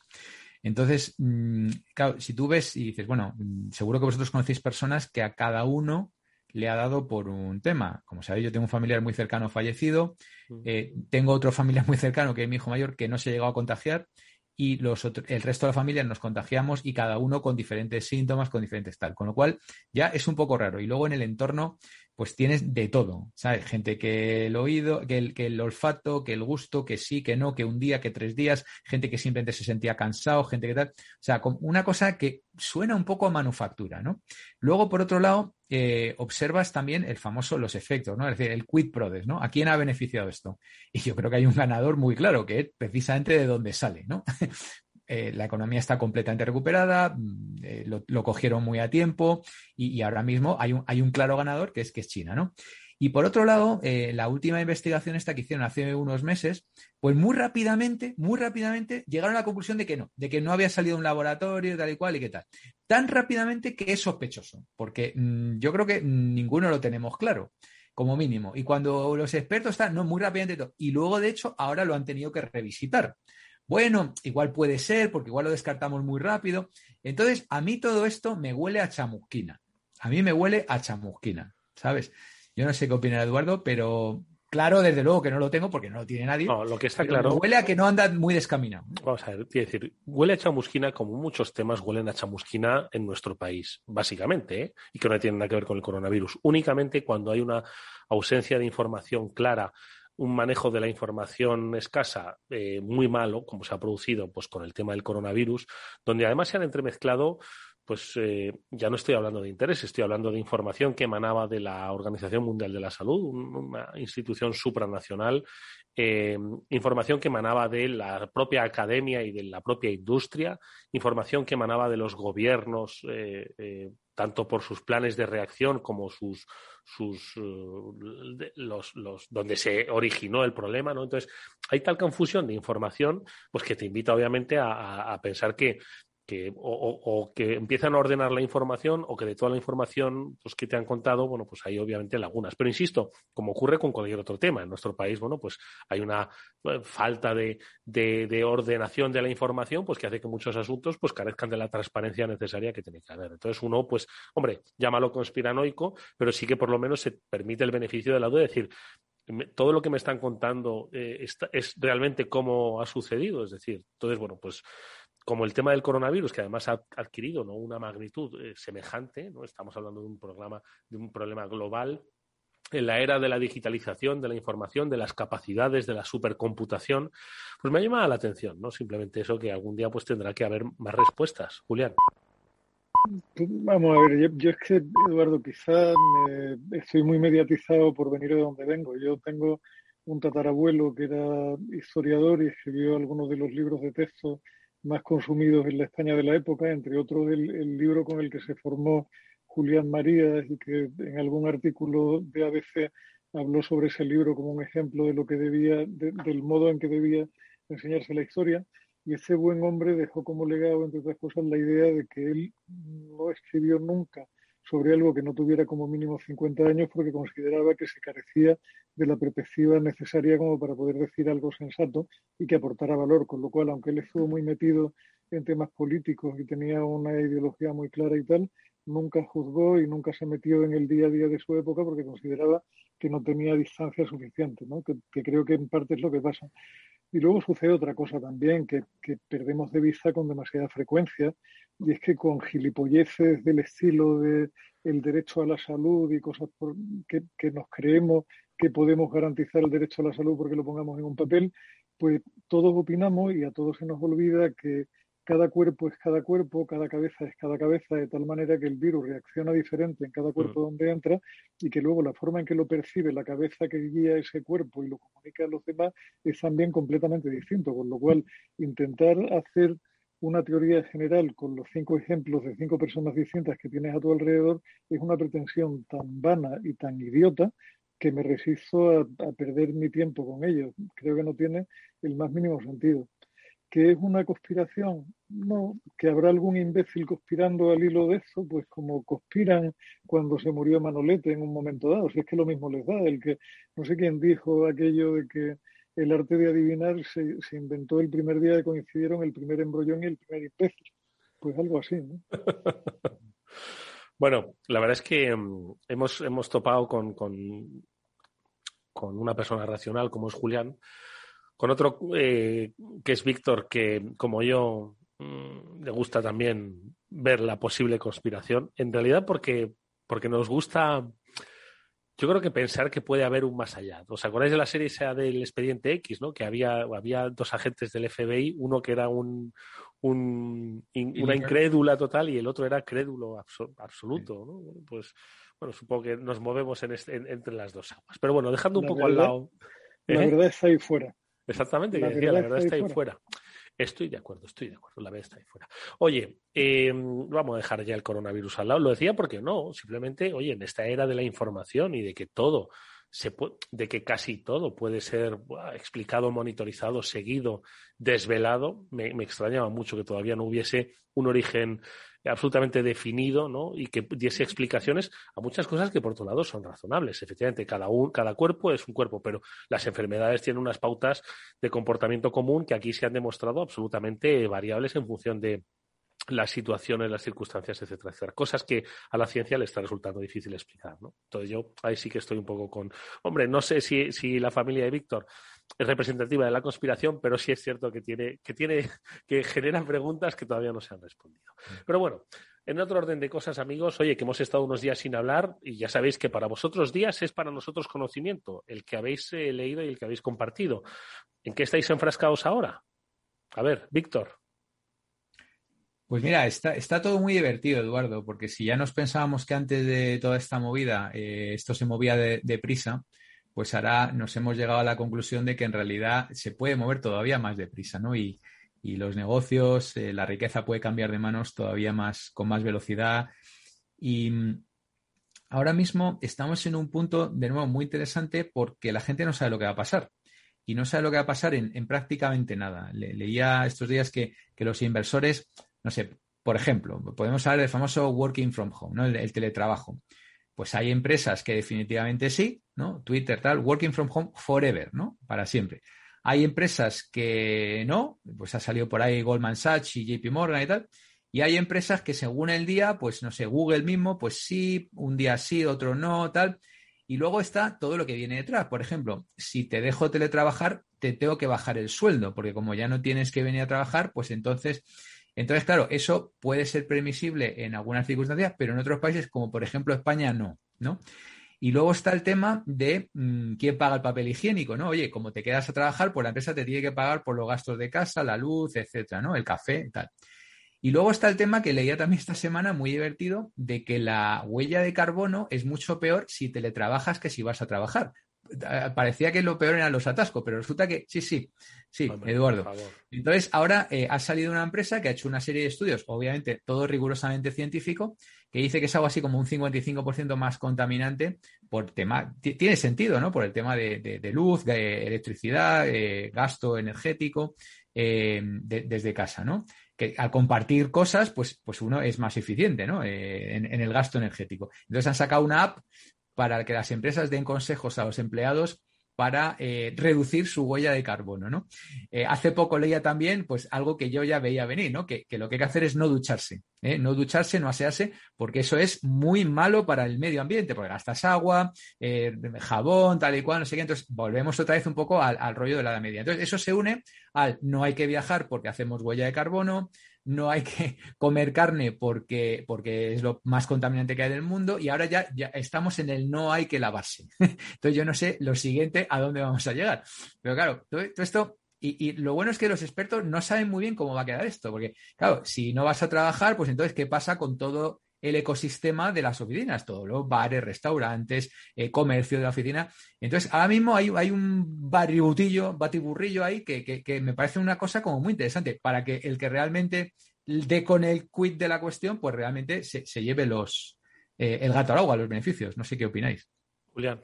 Entonces, mmm, claro, si tú ves y dices, bueno, seguro que vosotros conocéis personas que a cada uno le ha dado por un tema. Como sabéis, yo tengo un familiar muy cercano fallecido, eh, tengo otro familiar muy cercano que es mi hijo mayor que no se ha llegado a contagiar y los otro, el resto de la familia nos contagiamos y cada uno con diferentes síntomas, con diferentes tal. Con lo cual ya es un poco raro. Y luego en el entorno, pues tienes de todo, ¿sabes? Gente que el oído, que el, que el olfato, que el gusto, que sí, que no, que un día, que tres días, gente que simplemente se sentía cansado, gente que tal. O sea, una cosa que suena un poco a manufactura, ¿no? Luego, por otro lado, eh, observas también el famoso los efectos, ¿no? Es decir, el quid pro des, ¿no? ¿A quién ha beneficiado esto? Y yo creo que hay un ganador muy claro, que es precisamente de dónde sale, ¿no? (laughs) eh, la economía está completamente recuperada, eh, lo, lo, cogieron muy a tiempo y, y, ahora mismo hay un, hay un claro ganador que es, que es China, ¿no? Y por otro lado, eh, la última investigación esta que hicieron hace unos meses, pues muy rápidamente, muy rápidamente llegaron a la conclusión de que no, de que no había salido un laboratorio tal y cual y qué tal. Tan rápidamente que es sospechoso, porque mmm, yo creo que ninguno lo tenemos claro como mínimo. Y cuando los expertos están, no, muy rápidamente todo. Y luego, de hecho, ahora lo han tenido que revisitar. Bueno, igual puede ser, porque igual lo descartamos muy rápido. Entonces, a mí todo esto me huele a chamusquina. A mí me huele a chamusquina, ¿sabes? Yo no sé qué opina Eduardo, pero claro, desde luego que no lo tengo porque no lo tiene nadie. No, lo que está claro. Huele a que no anda muy descaminado. Vamos a ver, quiero decir, huele a chamusquina como muchos temas huelen a chamusquina en nuestro país, básicamente, ¿eh? y que no tiene nada que ver con el coronavirus. Únicamente cuando hay una ausencia de información clara un manejo de la información escasa eh, muy malo, como se ha producido pues, con el tema del coronavirus, donde además se han entremezclado pues eh, ya no estoy hablando de interés, estoy hablando de información que emanaba de la Organización Mundial de la Salud, una institución supranacional, eh, información que emanaba de la propia academia y de la propia industria, información que emanaba de los gobiernos, eh, eh tanto por sus planes de reacción como sus, sus los, donde se originó el problema, ¿no? Entonces, hay tal confusión de información, pues que te invita obviamente a pensar que que o, que empiezan a ordenar la información o que de toda la información pues, que te han contado, bueno, pues hay obviamente lagunas. Pero insisto, como ocurre con cualquier otro tema, en nuestro país, bueno, pues hay una eh, falta de, de, ordenación de la información, pues que hace que muchos asuntos pues carezcan de la transparencia necesaria que tiene que haber. Entonces uno, pues, hombre, llámalo conspiranoico, pero sí que por lo menos se permite el beneficio de la duda de decir, todo lo que me están contando eh, es realmente cómo ha sucedido. Es decir, entonces, bueno, pues como el tema del coronavirus, que además ha adquirido ¿no? una magnitud eh, semejante, ¿no? estamos hablando de un, programa, de un problema global, en la era de la digitalización, de la información, de las capacidades, de la supercomputación, pues me ha llamado la atención, ¿no? Simplemente eso que algún día pues tendrá que haber más respuestas. Julián. Pues, vamos a ver, yo, es que, Eduardo, quizás estoy muy mediatizado por venir de donde vengo. Yo tengo un tatarabuelo que era historiador y escribió algunos de los libros de texto más consumidos en la España de la época, entre otros el, libro con el que se formó Julián María y que en algún artículo de ABC habló sobre ese libro como un ejemplo de lo que debía, del modo en que debía enseñarse la historia. Y ese buen hombre dejó como legado, entre otras cosas, la idea de que él no escribió nunca sobre algo que no tuviera como mínimo 50 años porque consideraba que se carecía de la perspectiva necesaria como para poder decir algo sensato y que aportara valor, con lo cual, aunque él estuvo muy metido en temas políticos y tenía una ideología muy clara y tal, nunca juzgó y nunca se metió en el día a día de su época porque consideraba que no tenía distancia suficiente, ¿no? que, creo que en parte es lo que pasa. Y luego sucede otra cosa también que, que, perdemos de vista con demasiada frecuencia, y es que con gilipolleces del estilo de el derecho a la salud y cosas que, que, nos creemos que podemos garantizar el derecho a la salud porque lo pongamos en un papel, pues todos opinamos y a todos se nos olvida que cada cuerpo es cada cuerpo, cada cabeza es cada cabeza, de tal manera que el virus reacciona diferente en cada cuerpo mm. donde entra y que luego la forma en que lo percibe la cabeza que guía ese cuerpo y lo comunica a los demás es también completamente distinto, con lo cual intentar hacer una teoría general con los cinco ejemplos de cinco personas distintas que tienes a tu alrededor es una pretensión tan vana y tan idiota que me resisto a perder mi tiempo con ellos. Creo que no tiene el más mínimo sentido. Que es una conspiración, no, que habrá algún imbécil conspirando al hilo de eso, pues como conspiran cuando se murió Manolete en un momento dado, si es que lo mismo les da, el que no sé quién dijo aquello de que el arte de adivinar se, inventó el primer día que coincidieron el primer embrollón y el primer imbécil, pues algo así, ¿no? (laughs) bueno, la verdad es que mm, hemos, hemos topado con, con, con una persona racional como es Julián, con otro eh, que es Víctor, que como yo mm, le gusta también ver la posible conspiración, en realidad porque, porque nos gusta, yo creo que pensar que puede haber un más allá. ¿Os acordáis de la serie esa del expediente X, ¿no? que había, había dos agentes del FBI, uno que era un, un una incrédula total y el otro era crédulo absoluto. ¿no? Pues bueno, supongo que nos movemos en este, entre las dos aguas. Pero bueno, dejando un poco al lado. La ¿eh? verdad está ahí fuera. Exactamente, la, decía, la verdad está, ahí fuera. Estoy de acuerdo, estoy de acuerdo, la verdad está ahí fuera. Oye, em, vamos a dejar ya el coronavirus al lado. Lo decía porque no, simplemente, oye, en esta era de la información y de que todo se puede, de que casi todo puede ser explicado, monitorizado, seguido, desvelado, me, me, extrañaba mucho que todavía no hubiese un origen absolutamente definido ¿no? y que diese explicaciones a muchas cosas que por otro lado son razonables. Efectivamente, cada, un, cada cuerpo es un cuerpo, pero las enfermedades tienen unas pautas de comportamiento común que aquí se han demostrado absolutamente variables en función de, las situaciones, las circunstancias, etcétera, etcétera. Cosas que a la ciencia le está resultando difícil explicar, ¿no? Entonces yo ahí sí que estoy un poco con, hombre, no sé si, si la familia de Víctor es representativa de la conspiración, pero sí es cierto que tiene, que tiene, que genera preguntas que todavía no se han respondido. Pero bueno, en otro orden de cosas, amigos, oye, que hemos estado unos días sin hablar y ya sabéis que para vosotros días es para nosotros conocimiento, el que habéis eh, leído y el que habéis compartido. ¿En qué estáis enfrascados ahora? A ver, Víctor. Pues mira, está, está, todo muy divertido, Eduardo, porque si ya nos pensábamos que antes de toda esta movida eh, esto se movía deprisa, de pues ahora nos hemos llegado a la conclusión de que en realidad se puede mover todavía más deprisa, ¿no? Y, y los negocios, eh, la riqueza puede cambiar de manos todavía más, con más velocidad. Y mm, ahora mismo estamos en un punto, de nuevo, muy interesante porque la gente no sabe lo que va a pasar. Y no sabe lo que va a pasar en, prácticamente nada. leía estos días que, que los inversores no sé, Por ejemplo, podemos hablar del famoso working from home, ¿no? el, teletrabajo. Pues hay empresas que definitivamente sí, ¿no? Twitter, tal, working from home forever, ¿no? Para siempre. Hay empresas que no, pues ha salido por ahí Goldman Sachs y JP Morgan y tal. Y hay empresas que según el día, pues no sé, Google mismo, pues sí, un día sí, otro no, tal. Y luego está todo lo que viene detrás. Por ejemplo, si te dejo teletrabajar, te tengo que bajar el sueldo, porque como ya no tienes que venir a trabajar, pues entonces, entonces, claro, eso puede ser permisible en algunas circunstancias, pero en otros países, como por ejemplo España, no, ¿no? Y luego está el tema de mm, quién paga el papel higiénico, ¿no? Oye, como te quedas a trabajar, pues la empresa te tiene que pagar por los gastos de casa, la luz, etcétera, ¿no? El café, tal. Y luego está el tema que leía también esta semana, muy divertido, de que la huella de carbono es mucho peor si teletrabajas que si vas a trabajar. Eh, parecía que lo peor eran los atascos, pero resulta que sí, sí, sí, Eduardo. Entonces, ahora eh, ha salido una empresa que ha hecho una serie de estudios, obviamente todo rigurosamente científico, que dice que es algo así como un 55% más contaminante por tema, tiene sentido, ¿no? Por el tema de, luz, de electricidad, eh, gasto energético desde casa, ¿no? Que al compartir cosas, pues, pues uno es más eficiente, ¿no? en, en el gasto energético. Entonces han sacado una app para que las empresas den consejos a los empleados para eh, reducir su huella de carbono, ¿no? Eh, hace poco leía también, pues, algo que yo ya veía venir, ¿no? Que, lo que hay que hacer es no ducharse, ¿eh? no ducharse, no asearse, porque eso es muy malo para el medio ambiente, porque gastas agua, jabón, tal y cual, no sé qué. Entonces, volvemos otra vez un poco al, al rollo de la edad media. Entonces, eso se une al no hay que viajar porque hacemos huella de carbono, no hay que (laughs) comer carne porque, porque es lo más contaminante que hay del mundo y ahora ya, ya estamos en el no hay que lavarse. (laughs) Entonces yo no sé lo siguiente a dónde vamos a llegar. Pero claro, todo, esto y, y, lo bueno es que los expertos no saben muy bien cómo va a quedar esto, porque, claro, si no vas a trabajar, pues entonces, ¿qué pasa con todo el ecosistema de las oficinas, todos los bares, restaurantes, eh, comercio de la oficina. Entonces, ahora mismo hay, hay un batibutillo, batiburrillo ahí que, me parece una cosa como muy interesante para que el que realmente dé con el quid de la cuestión, pues realmente se, lleve los eh, el gato al agua, los beneficios. No sé qué opináis. Julián.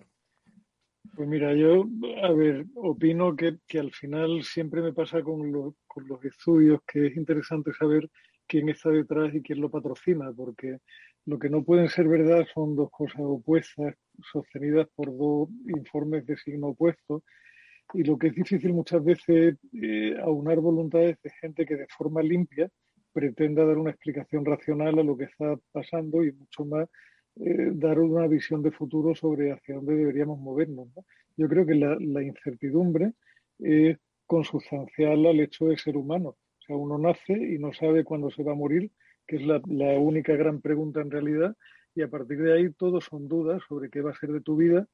Pues mira, yo, a ver, opino que, al final siempre me pasa con, con los estudios que es interesante saber quién está detrás y quién lo patrocina, porque lo que no pueden ser verdad son dos cosas opuestas, sostenidas por dos informes de signo opuesto, y lo que es difícil muchas veces eh, aunar voluntades de gente que de forma limpia pretenda dar una explicación racional a lo que está pasando y mucho más eh, dar una visión de futuro sobre hacia dónde deberíamos movernos. Yo creo que la, la incertidumbre es consustancial al hecho de ser humano uno nace y no sabe cuándo se va a morir, que es la, única gran pregunta en realidad, y a partir de ahí todo son dudas sobre qué va a ser de tu vida.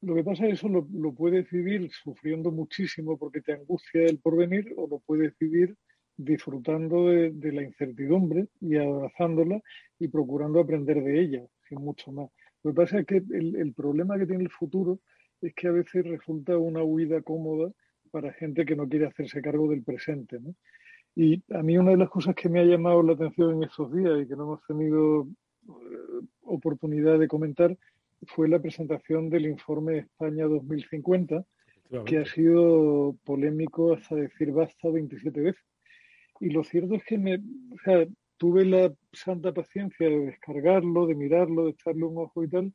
Lo que pasa es que eso lo, puedes vivir sufriendo muchísimo porque te angustia el porvenir o lo puedes vivir disfrutando de, la incertidumbre y abrazándola y procurando aprender de ella, sin mucho más. Lo que pasa es que el, el problema que tiene el futuro es que a veces resulta una huida cómoda para gente que no quiere hacerse cargo del presente. ¿no? Y a mí una de las cosas que me ha llamado la atención en estos días y que no hemos tenido eh, oportunidad de comentar fue la presentación del informe España 2050, que ha sido polémico hasta decir basta 27 veces. Y lo cierto es que me, o sea, tuve la santa paciencia de descargarlo, de mirarlo, de echarle un ojo y tal,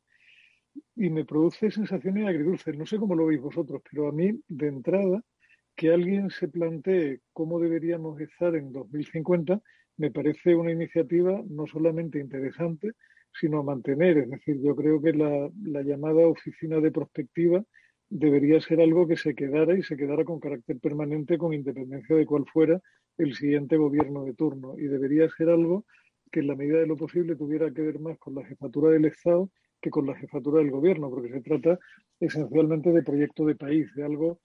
y me produce sensaciones agridulces. No sé cómo lo veis vosotros, pero a mí, de entrada, que alguien se plantee cómo deberíamos estar en 2050 me parece una iniciativa no solamente interesante, sino mantener. Es decir, yo creo que la, llamada oficina de prospectiva debería ser algo que se quedara y se quedara con carácter permanente con independencia de cuál fuera el siguiente gobierno de turno. Y debería ser algo que en la medida de lo posible tuviera que ver más con la jefatura del Estado que con la jefatura del gobierno, porque se trata esencialmente de proyecto de país, de algo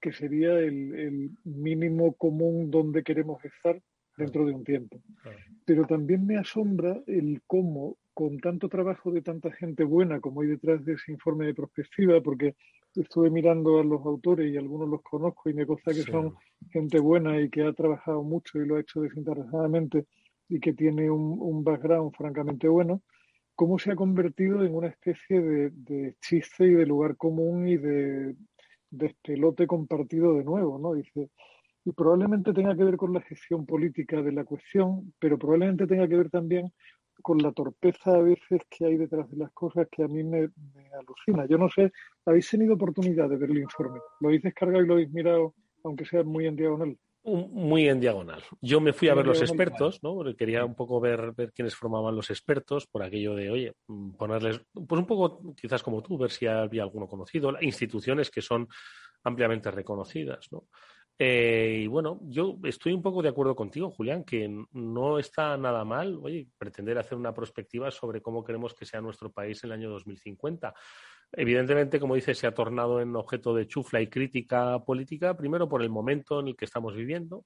que sería el, mínimo común donde queremos estar dentro de un tiempo. Pero también me asombra el cómo, con tanto trabajo de tanta gente buena como hay detrás de ese informe de perspectiva, porque estuve mirando a los autores y algunos los conozco y me consta que son gente buena y que ha trabajado mucho y lo ha hecho desinteresadamente y que tiene un, background francamente bueno, cómo se ha convertido en una especie de, de chiste y de lugar común y de despelote compartido de nuevo, ¿no? Dice, y probablemente tenga que ver con la gestión política de la cuestión, pero probablemente tenga que ver también con la torpeza a veces que hay detrás de las cosas que a mí me, alucina. Yo no sé, ¿habéis tenido oportunidad de ver el informe? ¿Lo habéis descargado y lo habéis mirado, aunque sea muy en diagonal? Muy en diagonal. Yo me fui a ver los expertos, ¿no? Porque quería un poco ver, ver quiénes formaban los expertos, por aquello de, oye, mm, ponerles, pues un poco, quizás como tú, ver si había alguno conocido, instituciones que son ampliamente reconocidas, ¿no? Eh, y bueno, yo estoy un poco de acuerdo contigo, Julián, que no está nada mal, oye, pretender hacer una perspectiva sobre cómo queremos que sea nuestro país en el año 2050. Evidentemente, como dices, se ha tornado en objeto de chufla y crítica política, primero por el momento en el que estamos viviendo,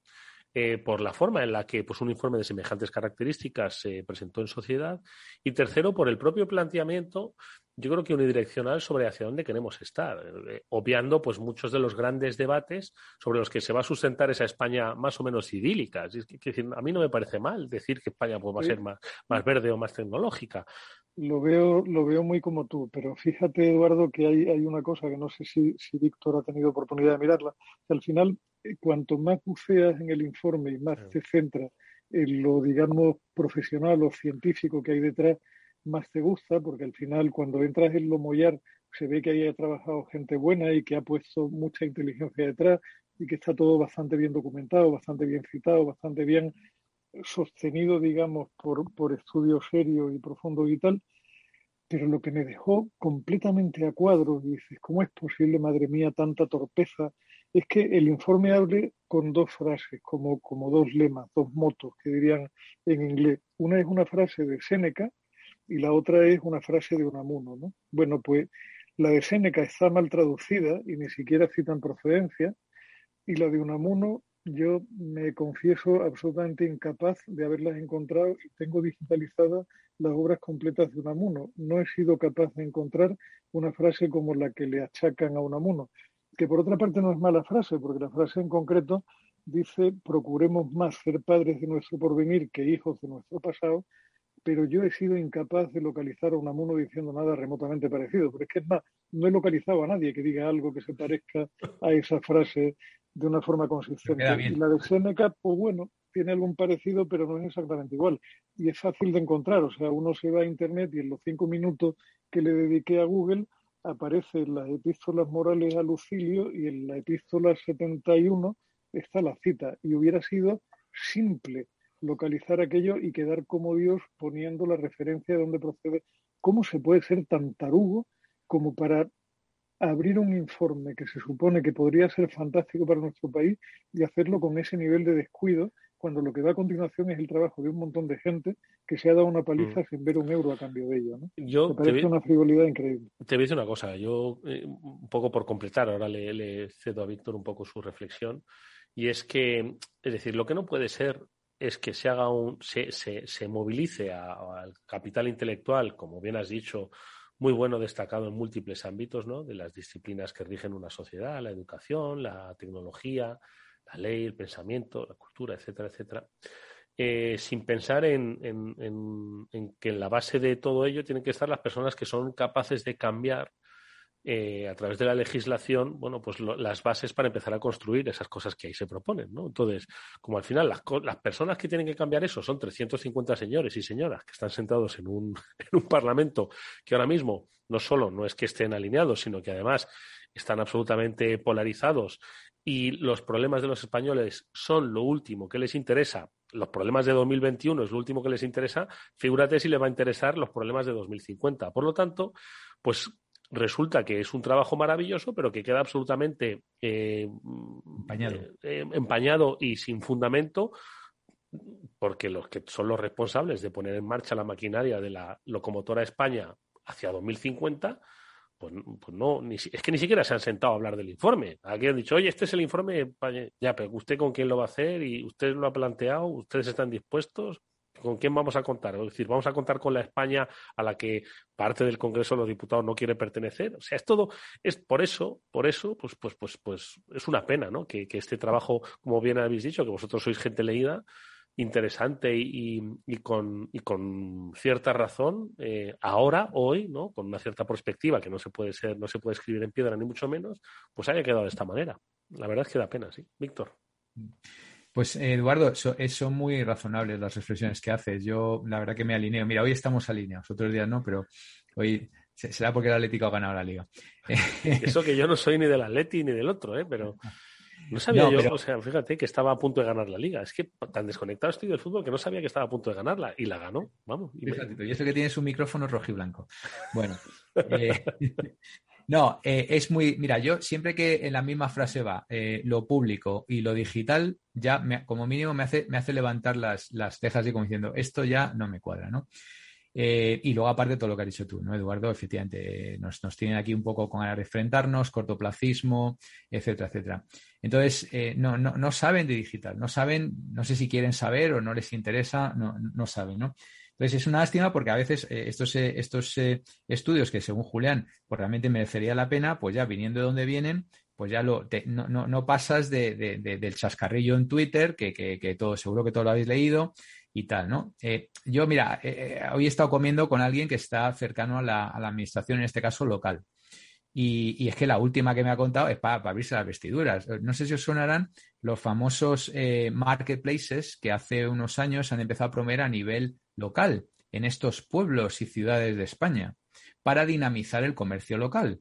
eh, por la forma en la que pues, un informe de semejantes características se presentó en sociedad y tercero por el propio planteamiento yo creo que unidireccional sobre hacia dónde queremos estar, eh, obviando pues muchos de los grandes debates sobre los que se va a sustentar esa España más o menos idílica. Es a mí no me parece mal decir que España pues, va a ser más, más verde o más tecnológica. Lo veo, lo veo muy como tú, pero fíjate, Eduardo, que hay, hay una cosa que no sé si, si Víctor ha tenido oportunidad de mirarla. al final, cuanto más buceas en el informe y más te centras en lo, digamos, profesional o científico que hay detrás, más te gusta, porque al final cuando entras en lo mollar se ve que ahí ha trabajado gente buena y que ha puesto mucha inteligencia detrás y que está todo bastante bien documentado, bastante bien citado, bastante bien sostenido, digamos, por, por estudios serios y profundos y tal. Pero lo que me dejó completamente a cuadro, y dices, ¿cómo es posible, madre mía, tanta torpeza? Es que el informe abre con dos frases, como, como dos lemas, dos motos, que dirían en inglés. Una es una frase de Séneca, y la otra es una frase de Unamuno. ¿no? Bueno, pues la de Séneca está mal traducida y ni siquiera citan procedencia, y la de Unamuno yo me confieso absolutamente incapaz de haberlas encontrado y tengo digitalizadas las obras completas de Unamuno. No he sido capaz de encontrar una frase como la que le achacan a Unamuno, que por otra parte no es mala frase, porque la frase en concreto dice procuremos más ser padres de nuestro porvenir que hijos de nuestro pasado, pero yo he sido incapaz de localizar a Unamuno diciendo nada remotamente parecido. Pero es que es más, no he localizado a nadie que diga algo que se parezca a esa frase de una forma consistente. Y la de Seneca, pues bueno, tiene algún parecido, pero no es exactamente igual. Y es fácil de encontrar. O sea, uno se va a Internet y en los cinco minutos que le dediqué a Google aparecen las epístolas morales a Lucilio y en la epístola 71 está la cita. Y hubiera sido simple localizar aquello y quedar como Dios poniendo la referencia de dónde procede. ¿Cómo se puede ser tan tarugo como para abrir un informe que se supone que podría ser fantástico para nuestro país y hacerlo con ese nivel de descuido cuando lo que va a continuación es el trabajo de un montón de gente que se ha dado una paliza mm. sin ver un euro a cambio de ello. ¿no? Yo Me parece una frivolidad increíble. Te voy a decir una cosa, yo eh, un poco por completar, ahora le, le cedo a Víctor un poco su reflexión, y es que, es decir, lo que no puede ser es que se haga un, se, se, se movilice al capital intelectual, como bien has dicho, muy bueno, destacado en múltiples ámbitos, ¿no? De las disciplinas que rigen una sociedad, la educación, la tecnología, la ley, el pensamiento, la cultura, etcétera, etcétera. Eh, sin pensar en, en, que en la base de todo ello tienen que estar las personas que son capaces de cambiar eh, a través de la legislación, bueno, pues las bases para empezar a construir esas cosas que ahí se proponen, ¿no? Entonces, como al final las, las personas que tienen que cambiar eso son 350 señores y señoras que están sentados en un, (laughs) en un parlamento que ahora mismo no solo no es que estén alineados, sino que además están absolutamente polarizados y los problemas de los españoles son lo último que les interesa, los problemas de 2021 es lo último que les interesa, figúrate si le va a interesar los problemas de 2050. Por lo tanto, pues resulta que es un trabajo maravilloso, pero que queda absolutamente eh, empañado. Eh, eh, empañado y sin fundamento, porque los que son los responsables de poner en marcha la maquinaria de la locomotora España hacia 2050, pues, pues no, es que ni siquiera se han sentado a hablar del informe. Aquí han dicho, oye, este es el informe, ya, pero usted con quién lo va a hacer y usted lo ha planteado, ustedes están dispuestos. ¿Con quién vamos a contar? Es decir, vamos a contar con la España a la que parte del Congreso de los Diputados no quiere pertenecer. O sea, es todo, es por eso, por eso, pues, pues, pues, pues es una pena, ¿no? Que, este trabajo, como bien habéis dicho, que vosotros sois gente leída, interesante y, con, y con cierta razón, eh, ahora, hoy, ¿no? Con una cierta perspectiva que no se puede ser, no se puede escribir en piedra ni mucho menos, pues haya quedado de esta manera. La verdad es que da pena, sí. Víctor. Pues Eduardo, son muy razonables las reflexiones que haces. Yo la verdad que me alineo. Mira, hoy estamos alineados, otros días no, pero hoy será porque el Atlético ha ganado la liga. (laughs) Eso que yo no soy ni del Atleti ni del otro, ¿eh? pero (laughs) no sabía yo, o sea, fíjate que estaba a punto de ganar la liga. Es que tan desconectado estoy del fútbol que no sabía que estaba a punto de ganarla y la ganó. Vamos. Y, y eso que tienes un micrófono rojo y blanco. Bueno. Eh, (laughs) no, eh, es muy. Mira, yo siempre que en la misma frase va eh, lo público y lo digital, ya como mínimo me hace, me hace levantar las, las cejas y como diciendo, esto ya no me cuadra, ¿no? Eh, y luego, aparte, todo lo que has dicho tú, ¿no, Eduardo? Efectivamente, nos, nos tienen aquí un poco con ganas de enfrentarnos, cortoplacismo, etcétera, etcétera. Entonces, eh, no, no, no, saben de digital, no saben, no sé si quieren saber o no les interesa, no, no saben, ¿no? Entonces, es una lástima porque a veces eh, estos, estos estudios que, según Julián, pues realmente merecería la pena, pues ya viniendo de donde vienen, pues ya lo, no, no, no, pasas de, de, del chascarrillo en Twitter, que, que, que, todo, seguro que todo lo habéis leído, y tal, ¿no? Eh, yo, mira, eh, eh, hoy he estado comiendo con alguien que está cercano a la, administración, en este caso local. Y, es que la última que me ha contado es para, abrirse las vestiduras. No sé si os sonarán los famosos marketplaces que hace unos años han empezado a promover a nivel local en estos pueblos y ciudades de España para dinamizar el comercio local.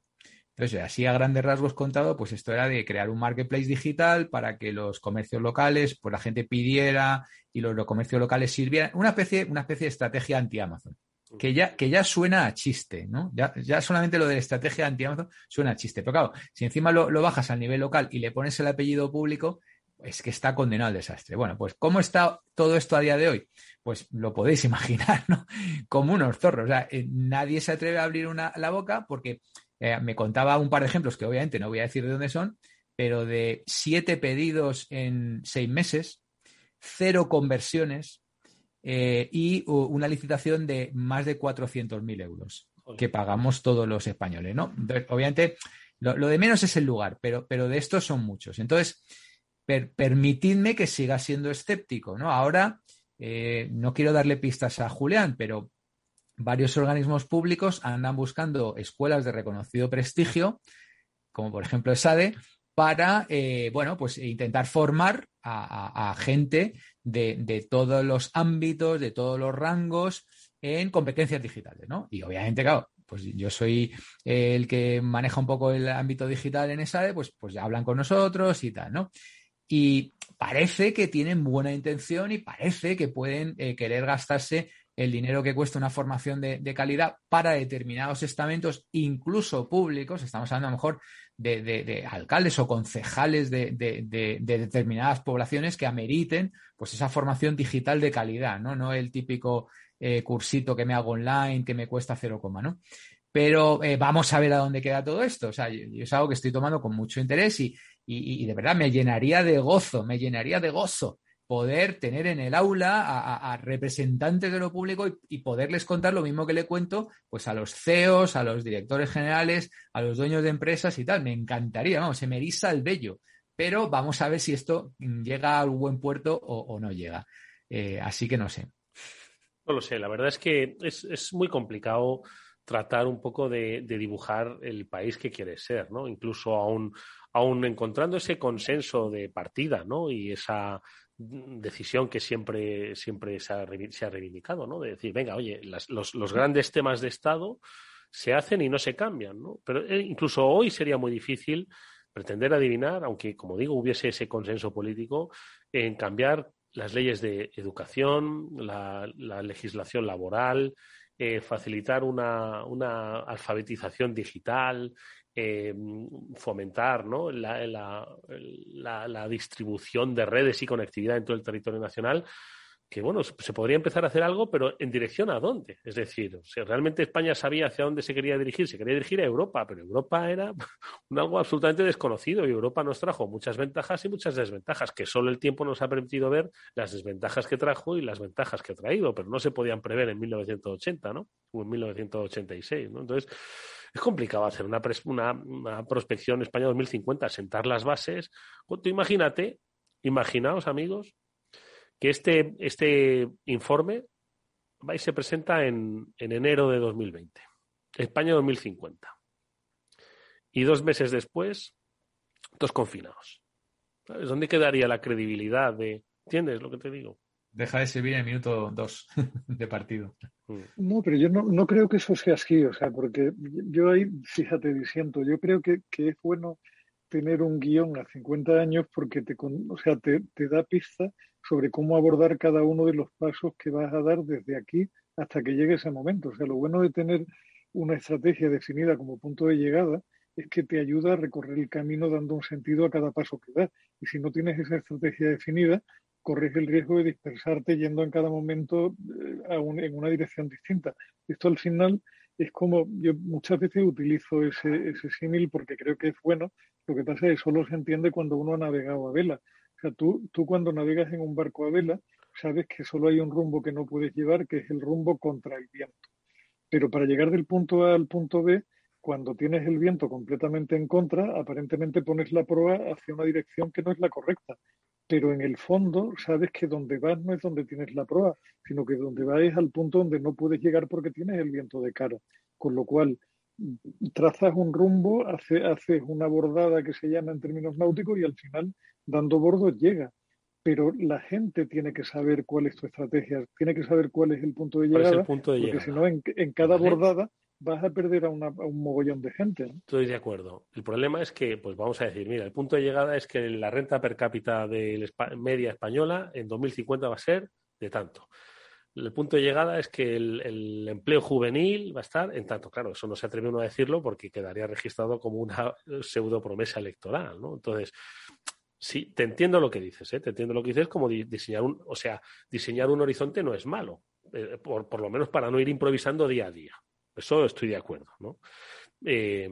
Entonces, así a grandes rasgos contado, pues esto era de crear un marketplace digital para que los comercios locales, pues la gente pidiera y los, comercios locales sirvieran. Una especie, una especie de estrategia anti-Amazon. Que ya, que ya suena a chiste, ¿no? Ya, ya solamente lo de la estrategia anti-Amazon suena a chiste. Pero claro, si encima lo, lo bajas al nivel local y le pones el apellido público, es que está condenado al desastre. Bueno, pues ¿cómo está todo esto a día de hoy? Pues lo podéis (laughs) imaginar, ¿no? Como unos zorros. O sea, eh, nadie se atreve a abrir una, la boca porque eh, me contaba un par de ejemplos que obviamente no voy a decir de dónde son, pero de siete pedidos en seis meses, cero conversiones eh, y una licitación de más de 400.000 euros que pagamos todos los españoles, ¿no? obviamente, lo, de menos es el lugar, pero, pero de estos son muchos. Entonces, permitidme que siga siendo escéptico, ¿no? Ahora, eh, no quiero darle pistas a Julián, pero varios organismos públicos andan buscando escuelas de reconocido prestigio, como por ejemplo ESADE, para eh, bueno, pues intentar formar a, gente de, todos los ámbitos, de todos los rangos en competencias digitales, ¿no? Y obviamente, claro, pues yo soy el que maneja un poco el ámbito digital en ESADE, pues, pues hablan con nosotros y tal, ¿no? Y parece que tienen buena intención y parece que pueden eh, querer gastarse el dinero que cuesta una formación de, calidad para determinados estamentos, incluso públicos, estamos hablando a lo mejor de, alcaldes o concejales de, determinadas poblaciones que ameriten pues esa formación digital de calidad, ¿no? No el típico eh, cursito que me hago online que me cuesta cero coma, ¿no? Pero eh, vamos a ver a dónde queda todo esto. O sea, yo, es algo que estoy tomando con mucho interés y, y, de verdad me llenaría de gozo, me llenaría de gozo poder tener en el aula a, representantes de lo público y, poderles contar lo mismo que le cuento pues a los CEOs, a los directores generales, a los dueños de empresas y tal. Me encantaría, vamos, se me eriza el vello. Pero vamos a ver si esto llega a un buen puerto o, no llega. Eh, así que no sé. No lo sé, la verdad es que es, muy complicado tratar un poco de, de, dibujar el país que quiere ser, ¿no? Incluso aún, aún encontrando ese consenso de partida, ¿no? Y esa decisión que siempre, siempre se, ha, reivindicado, ¿no? De decir, venga, oye, los, grandes temas de Estado se hacen y no se cambian, ¿no? Pero eh, incluso hoy sería muy difícil pretender adivinar, aunque, como digo, hubiese ese consenso político, en cambiar las leyes de educación, la, legislación laboral, eh, facilitar una, una, alfabetización digital, eh, fomentar ¿no? la, la, la, distribución de redes y conectividad en todo el territorio nacional, que bueno, se podría empezar a hacer algo, pero en dirección a dónde. Es decir, si realmente España sabía hacia dónde se quería dirigir, se quería dirigir a Europa, pero Europa era (laughs) un algo absolutamente desconocido y Europa nos trajo muchas ventajas y muchas desventajas, que solo el tiempo nos ha permitido ver las desventajas que trajo y las ventajas que ha traído, pero no se podían prever en 1980, ¿no? O en 1986, ¿no? Entonces, es complicado hacer una, una, prospección España 2050, sentar las bases. Tú imagínate, imaginaos amigos, que este, este informe va y se presenta en, en enero de 2020, España 2050. Y dos meses después, dos confinados. ¿Dónde quedaría la credibilidad de... ¿Entiendes lo que te digo? Deja de servir en el minuto dos (laughs) de partido. Mm. No, pero yo no, no, creo que eso sea así, o sea, porque yo ahí, fíjate, diciendo, yo creo que, que es bueno tener un guion a 50 años porque te, o sea, te, te da pista sobre cómo abordar cada uno de los pasos que vas a dar desde aquí hasta que llegue ese momento. O sea, lo bueno de tener una estrategia definida como punto de llegada es que te ayuda a recorrer el camino dando un sentido a cada paso que das. Y si no tienes esa estrategia definida, corres el riesgo de dispersarte yendo en cada momento eh, en una dirección distinta. Esto al final es como, yo muchas veces utilizo ese, ese símil porque creo que es bueno, lo que pasa es que solo se entiende cuando uno ha navegado a vela. O sea, tú, tú cuando navegas en un barco a vela, sabes que solo hay un rumbo que no puedes llevar, que es el rumbo contra el viento. Pero para llegar del punto A al punto B, cuando tienes el viento completamente en contra, aparentemente pones la proa hacia una dirección que no es la correcta pero en el fondo sabes que donde vas no es donde tienes la proa, sino que donde vas es al punto donde no puedes llegar porque tienes el viento de cara. Con lo cual, trazas un rumbo, haces una bordada que se llama en términos náuticos y al final, dando bordos, llega. Pero la gente tiene que saber cuál es tu estrategia, tiene que saber cuál es el punto de llegada, porque si no, en, cada bordada vas a perder a, un mogollón de gente. Estoy de acuerdo. El problema es que, pues vamos a decir, mira, el punto de llegada es que la renta per cápita de media española en 2050 va a ser de tanto. El punto de llegada es que el, empleo juvenil va a estar en tanto. Claro, eso no se atreve uno a decirlo porque quedaría registrado como una pseudo promesa electoral, ¿no? Entonces, sí, te entiendo lo que dices, ¿eh? Te entiendo lo que dices como diseñar un, o sea, diseñar un horizonte no es malo, eh, por, por lo menos para no ir improvisando día a día. Eso estoy de acuerdo, ¿no? Eh,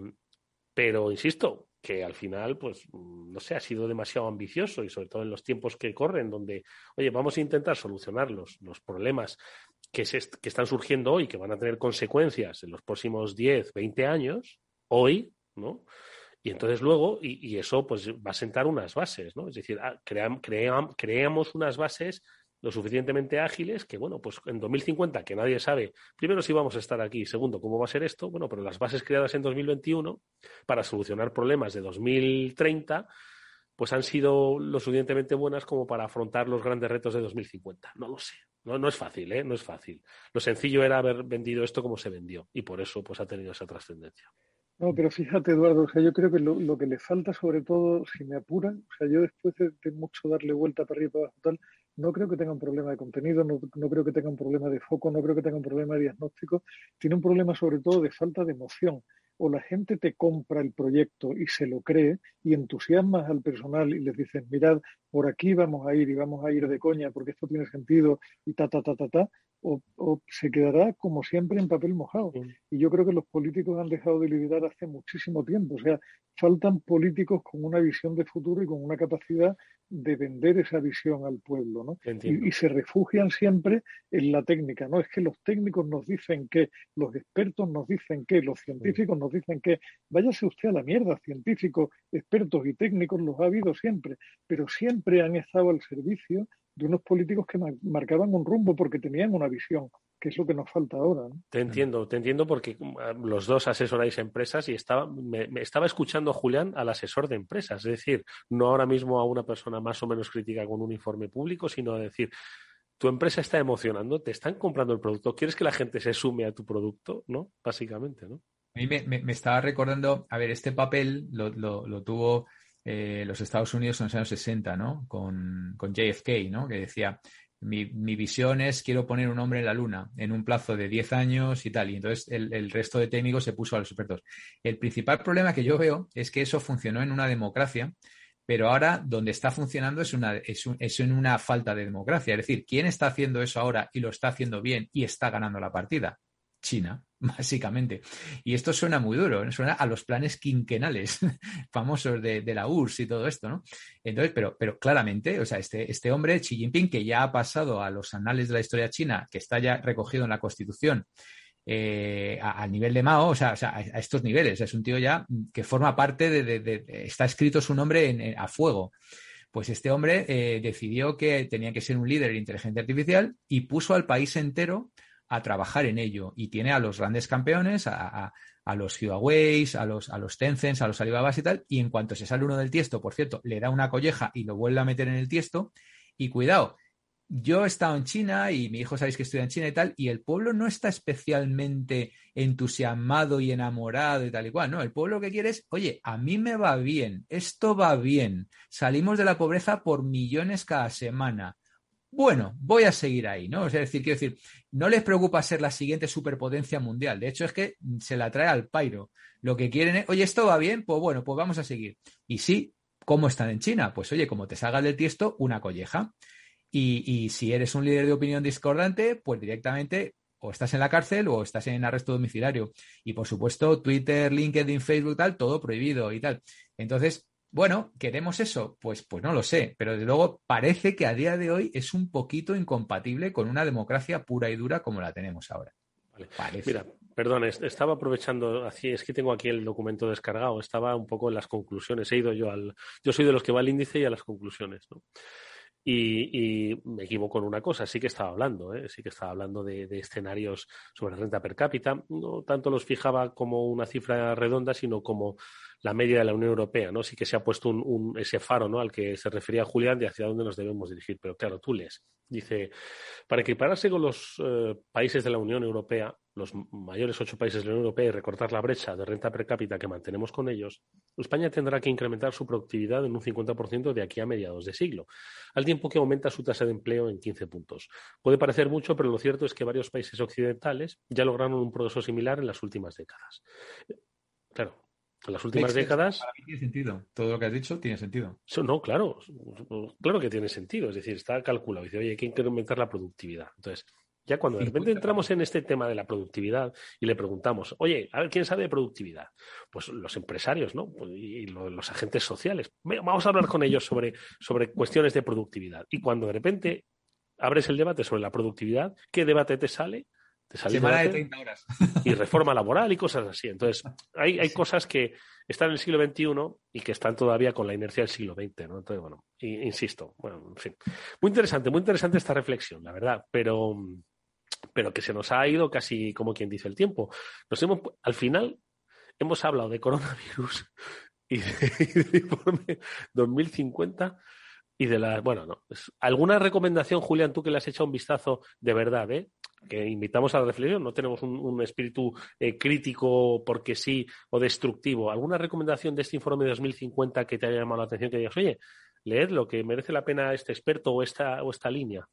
pero insisto, que al final, pues, no sé, ha sido demasiado ambicioso y sobre todo en los tiempos que corren, donde, oye, vamos a intentar solucionar los, problemas que, se, que están surgiendo hoy, que van a tener consecuencias en los próximos 10, 20 años, hoy, ¿no? Y entonces luego, y, eso pues va a sentar unas bases, ¿no? Es decir, ah, creamos unas bases lo suficientemente ágiles que, bueno, pues en 2050, que nadie sabe, primero si vamos a estar aquí, segundo, cómo va a ser esto, bueno, pero las bases creadas en 2021 para solucionar problemas de 2030, pues han sido lo suficientemente buenas como para afrontar los grandes retos de 2050. No lo sé. No, no es fácil, ¿eh? No es fácil. Lo sencillo era haber vendido esto como se vendió y por eso pues ha tenido esa trascendencia. No, pero fíjate, Eduardo, o sea, yo creo que lo, que le falta, sobre todo, si me apuran, o sea, yo después de, de mucho darle vuelta para arriba y para abajo, tal, no creo que tenga un problema de contenido, no, creo que tenga un problema de foco, no creo que tenga un problema de diagnóstico, tiene un problema sobre todo de falta de emoción. O la gente te compra el proyecto y se lo cree y entusiasmas al personal y les dices, mirad, por aquí vamos a ir y vamos a ir de coña porque esto tiene sentido y ta, ta, ta, ta, ta, o, se quedará como siempre en papel mojado. Y yo creo que los políticos han dejado de liderar hace muchísimo tiempo. O sea, faltan políticos con una visión de futuro y con una capacidad de vender esa visión al pueblo, ¿no? Y, se refugian siempre en la técnica, ¿no? Es que los técnicos nos dicen que, los expertos nos dicen que, los científicos nos dicen que, váyase usted a la mierda, científicos, expertos y técnicos los ha habido siempre, pero siempre han estado al servicio de unos políticos que marcaban un rumbo porque tenían una visión que es lo que nos falta ahora. Te entiendo, te entiendo porque mm, los dos asesoráis empresas y estaba, me, estaba escuchando a Julián al asesor de empresas, es decir, no ahora mismo a una persona más o menos crítica con un informe público, sino a decir, tu empresa está emocionando, te están comprando el producto, quieres que la gente se sume a tu producto, ¿no? Básicamente, ¿no? A mí me, estaba recordando, a ver, este papel lo, lo, tuvo eh, los Estados Unidos en los años 60, ¿no? Con, con JFK, ¿no? Que decía, mi, visión es quiero poner un hombre en la luna en un plazo de 10 años y tal. Y entonces el, resto de técnicos se puso a los expertos. El principal problema que yo veo es que eso funcionó en una democracia, pero ahora donde está funcionando es, una, es en una falta de democracia. Es decir, ¿quién está haciendo eso ahora y lo está haciendo bien y está ganando la partida? China, (laughs) básicamente. Y esto suena muy duro, suena a los planes quinquenales (laughs) famosos de, la URSS y todo esto, ¿no? Entonces, pero, pero claramente, o sea, este, este hombre, Xi Jinping, que ya ha pasado a los anales de la historia china, que está ya recogido en la Constitución, eh, al nivel de Mao, o sea, a, estos niveles, es un tío ya que forma parte de, está escrito su nombre a fuego. Pues este hombre eh, decidió que tenía que ser un líder de inteligencia artificial y puso al país entero a trabajar en ello y tiene a los grandes campeones, a, los Huawei, a los, a los Tencent, a los Alibabas y tal, y en cuanto se sale uno del tiesto, por cierto, le da una colleja y lo vuelve a meter en el tiesto, y cuidado, yo he estado en China y mi hijo sabéis que estudia en China y tal, y el pueblo no está especialmente entusiasmado y enamorado y tal y cual, no, el pueblo lo que quiere es, oye, a mí me va bien, esto va bien, salimos de la pobreza por millones cada semana. Bueno, voy a seguir ahí, ¿no? Es decir, quiero decir, no les preocupa ser la siguiente superpotencia mundial. De hecho, es que se la trae al pairo. Lo que quieren es, oye, esto va bien, pues bueno, pues vamos a seguir. Y sí, ¿cómo están en China? Pues oye, como te salgas del tiesto, una colleja. Y, si eres un líder de opinión discordante, pues directamente o estás en la cárcel o estás en arresto domiciliario. Y por supuesto, Twitter, LinkedIn, Facebook, tal, todo prohibido y tal. Entonces, bueno, ¿queremos eso? Pues, pues no lo sé, pero desde luego parece que a día de hoy es un poquito incompatible con una democracia pura y dura como la tenemos ahora. Mira, perdón, estaba aprovechando, es que tengo aquí el documento descargado, estaba un poco en las conclusiones, he ido yo al, yo soy de los que va al índice y a las conclusiones, ¿no? Y, me equivoco en una cosa, sí que estaba hablando, ¿eh? sí que estaba hablando de, escenarios sobre renta per cápita. No tanto los fijaba como una cifra redonda, sino como la media de la Unión Europea, ¿no? Sí que se ha puesto un, ese faro, ¿no? Al que se refería Julián de hacia dónde nos debemos dirigir. Pero claro, tú lees. Dice, para equipararse con los eh, países de la Unión Europea, los mayores ocho países de la Unión Europea y recortar la brecha de renta per cápita que mantenemos con ellos, España tendrá que incrementar su productividad en un 50% de aquí a mediados de siglo, al tiempo que aumenta su tasa de empleo en 15 puntos. Puede parecer mucho, pero lo cierto es que varios países occidentales ya lograron un progreso similar en las últimas décadas. Claro, en las últimas décadas. Para mí tiene sentido. Todo lo que has dicho tiene sentido. no, claro. Claro que tiene sentido. Es decir, está calculado. Dice, oye, hay que incrementar la productividad. Entonces, ya cuando de repente entramos en este tema de la productividad y le preguntamos, oye, a ver, ¿quién sabe de productividad? Pues los empresarios, ¿no? Pues, y los agentes sociales. Vamos a hablar con ellos sobre, sobre cuestiones de productividad. Y cuando de repente abres el debate sobre la productividad, ¿qué debate te sale? Semana de 30 horas. y (laughs) reforma laboral y cosas así. Entonces, hay, hay cosas que están en el siglo XXI y que están todavía con la inercia del siglo XX, ¿no? Entonces, bueno, insisto, bueno, en fin. Muy interesante, muy interesante esta reflexión, la verdad, pero, pero que se nos ha ido casi como quien dice el tiempo. Nos hemos, al final, hemos hablado de coronavirus y de, informe 2050 y de la, bueno, no. ¿Alguna recomendación, Julián, tú que le has hecho un vistazo de verdad, eh? Que invitamos a la reflexión, no tenemos un, espíritu eh, crítico porque sí o destructivo. ¿Alguna recomendación de este informe de 2050 que te haya llamado la atención que digas, oye, leed lo que merece la pena este experto o esta, o esta línea?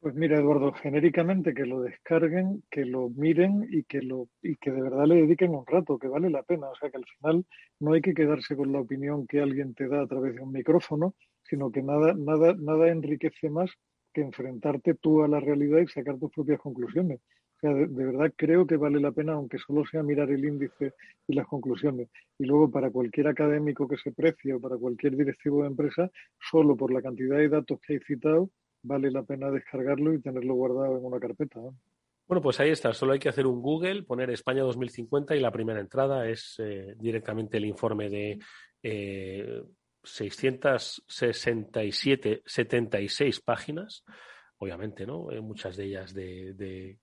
Pues mira, Eduardo, genéricamente que lo descarguen, que lo miren y que lo y que de verdad le dediquen un rato, que vale la pena. O sea, que al final no hay que quedarse con la opinión que alguien te da a través de un micrófono, sino que nada, nada, nada enriquece más que enfrentarte tú a la realidad y sacar tus propias conclusiones. O sea, de, verdad creo que vale la pena, aunque solo sea mirar el índice y las conclusiones. Y luego, para cualquier académico que se precie o para cualquier directivo de empresa, solo por la cantidad de datos que hay citado, vale la pena descargarlo y tenerlo guardado en una carpeta. Bueno, pues ahí está. Solo hay que hacer un Google, poner España 2050 y la primera entrada es eh, directamente el informe de eh, 667, 76 páginas, obviamente, ¿no? Eh, muchas de ellas de, de,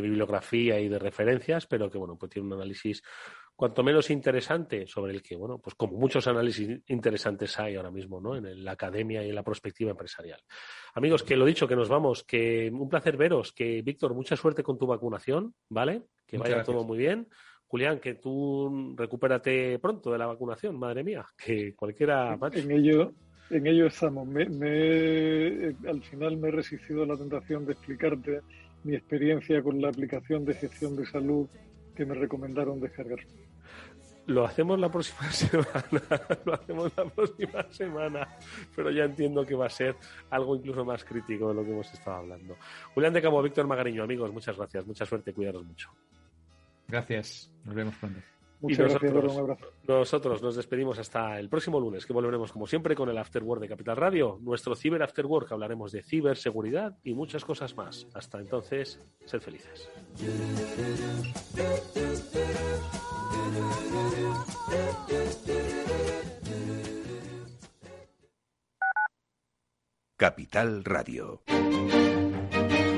bibliografía y de referencias, pero que, bueno, pues tiene un análisis cuanto menos interesante sobre el que, bueno, pues como muchos análisis interesantes hay ahora mismo, ¿no? En la academia y en la perspectiva empresarial. Amigos, que lo dicho, que nos vamos, que un placer veros, que Víctor, mucha suerte con tu vacunación, ¿vale? Que vaya todo muy bien. Julián, que tú recupérate pronto de la vacunación, madre mía, que cualquiera... En ello, en ello estamos. al final me he resistido a la tentación de explicarte mi experiencia con la aplicación de gestión de salud que me recomendaron descargar. Lo hacemos la próxima (laughs) semana, lo hacemos la próxima semana, pero ya entiendo que va a ser algo incluso más crítico de lo que hemos estado hablando. Julián de Cabo, Víctor Magariño, amigos, muchas gracias, mucha suerte, cuidaros mucho. Gracias. Nos vemos pronto. Muchas nosotros, un abrazo. nosotros nos despedimos hasta el próximo lunes, que volveremos como siempre con el After Work de Capital Radio, nuestro Ciber After Work, hablaremos de ciberseguridad y muchas cosas más. Hasta entonces, sed felices. Capital Radio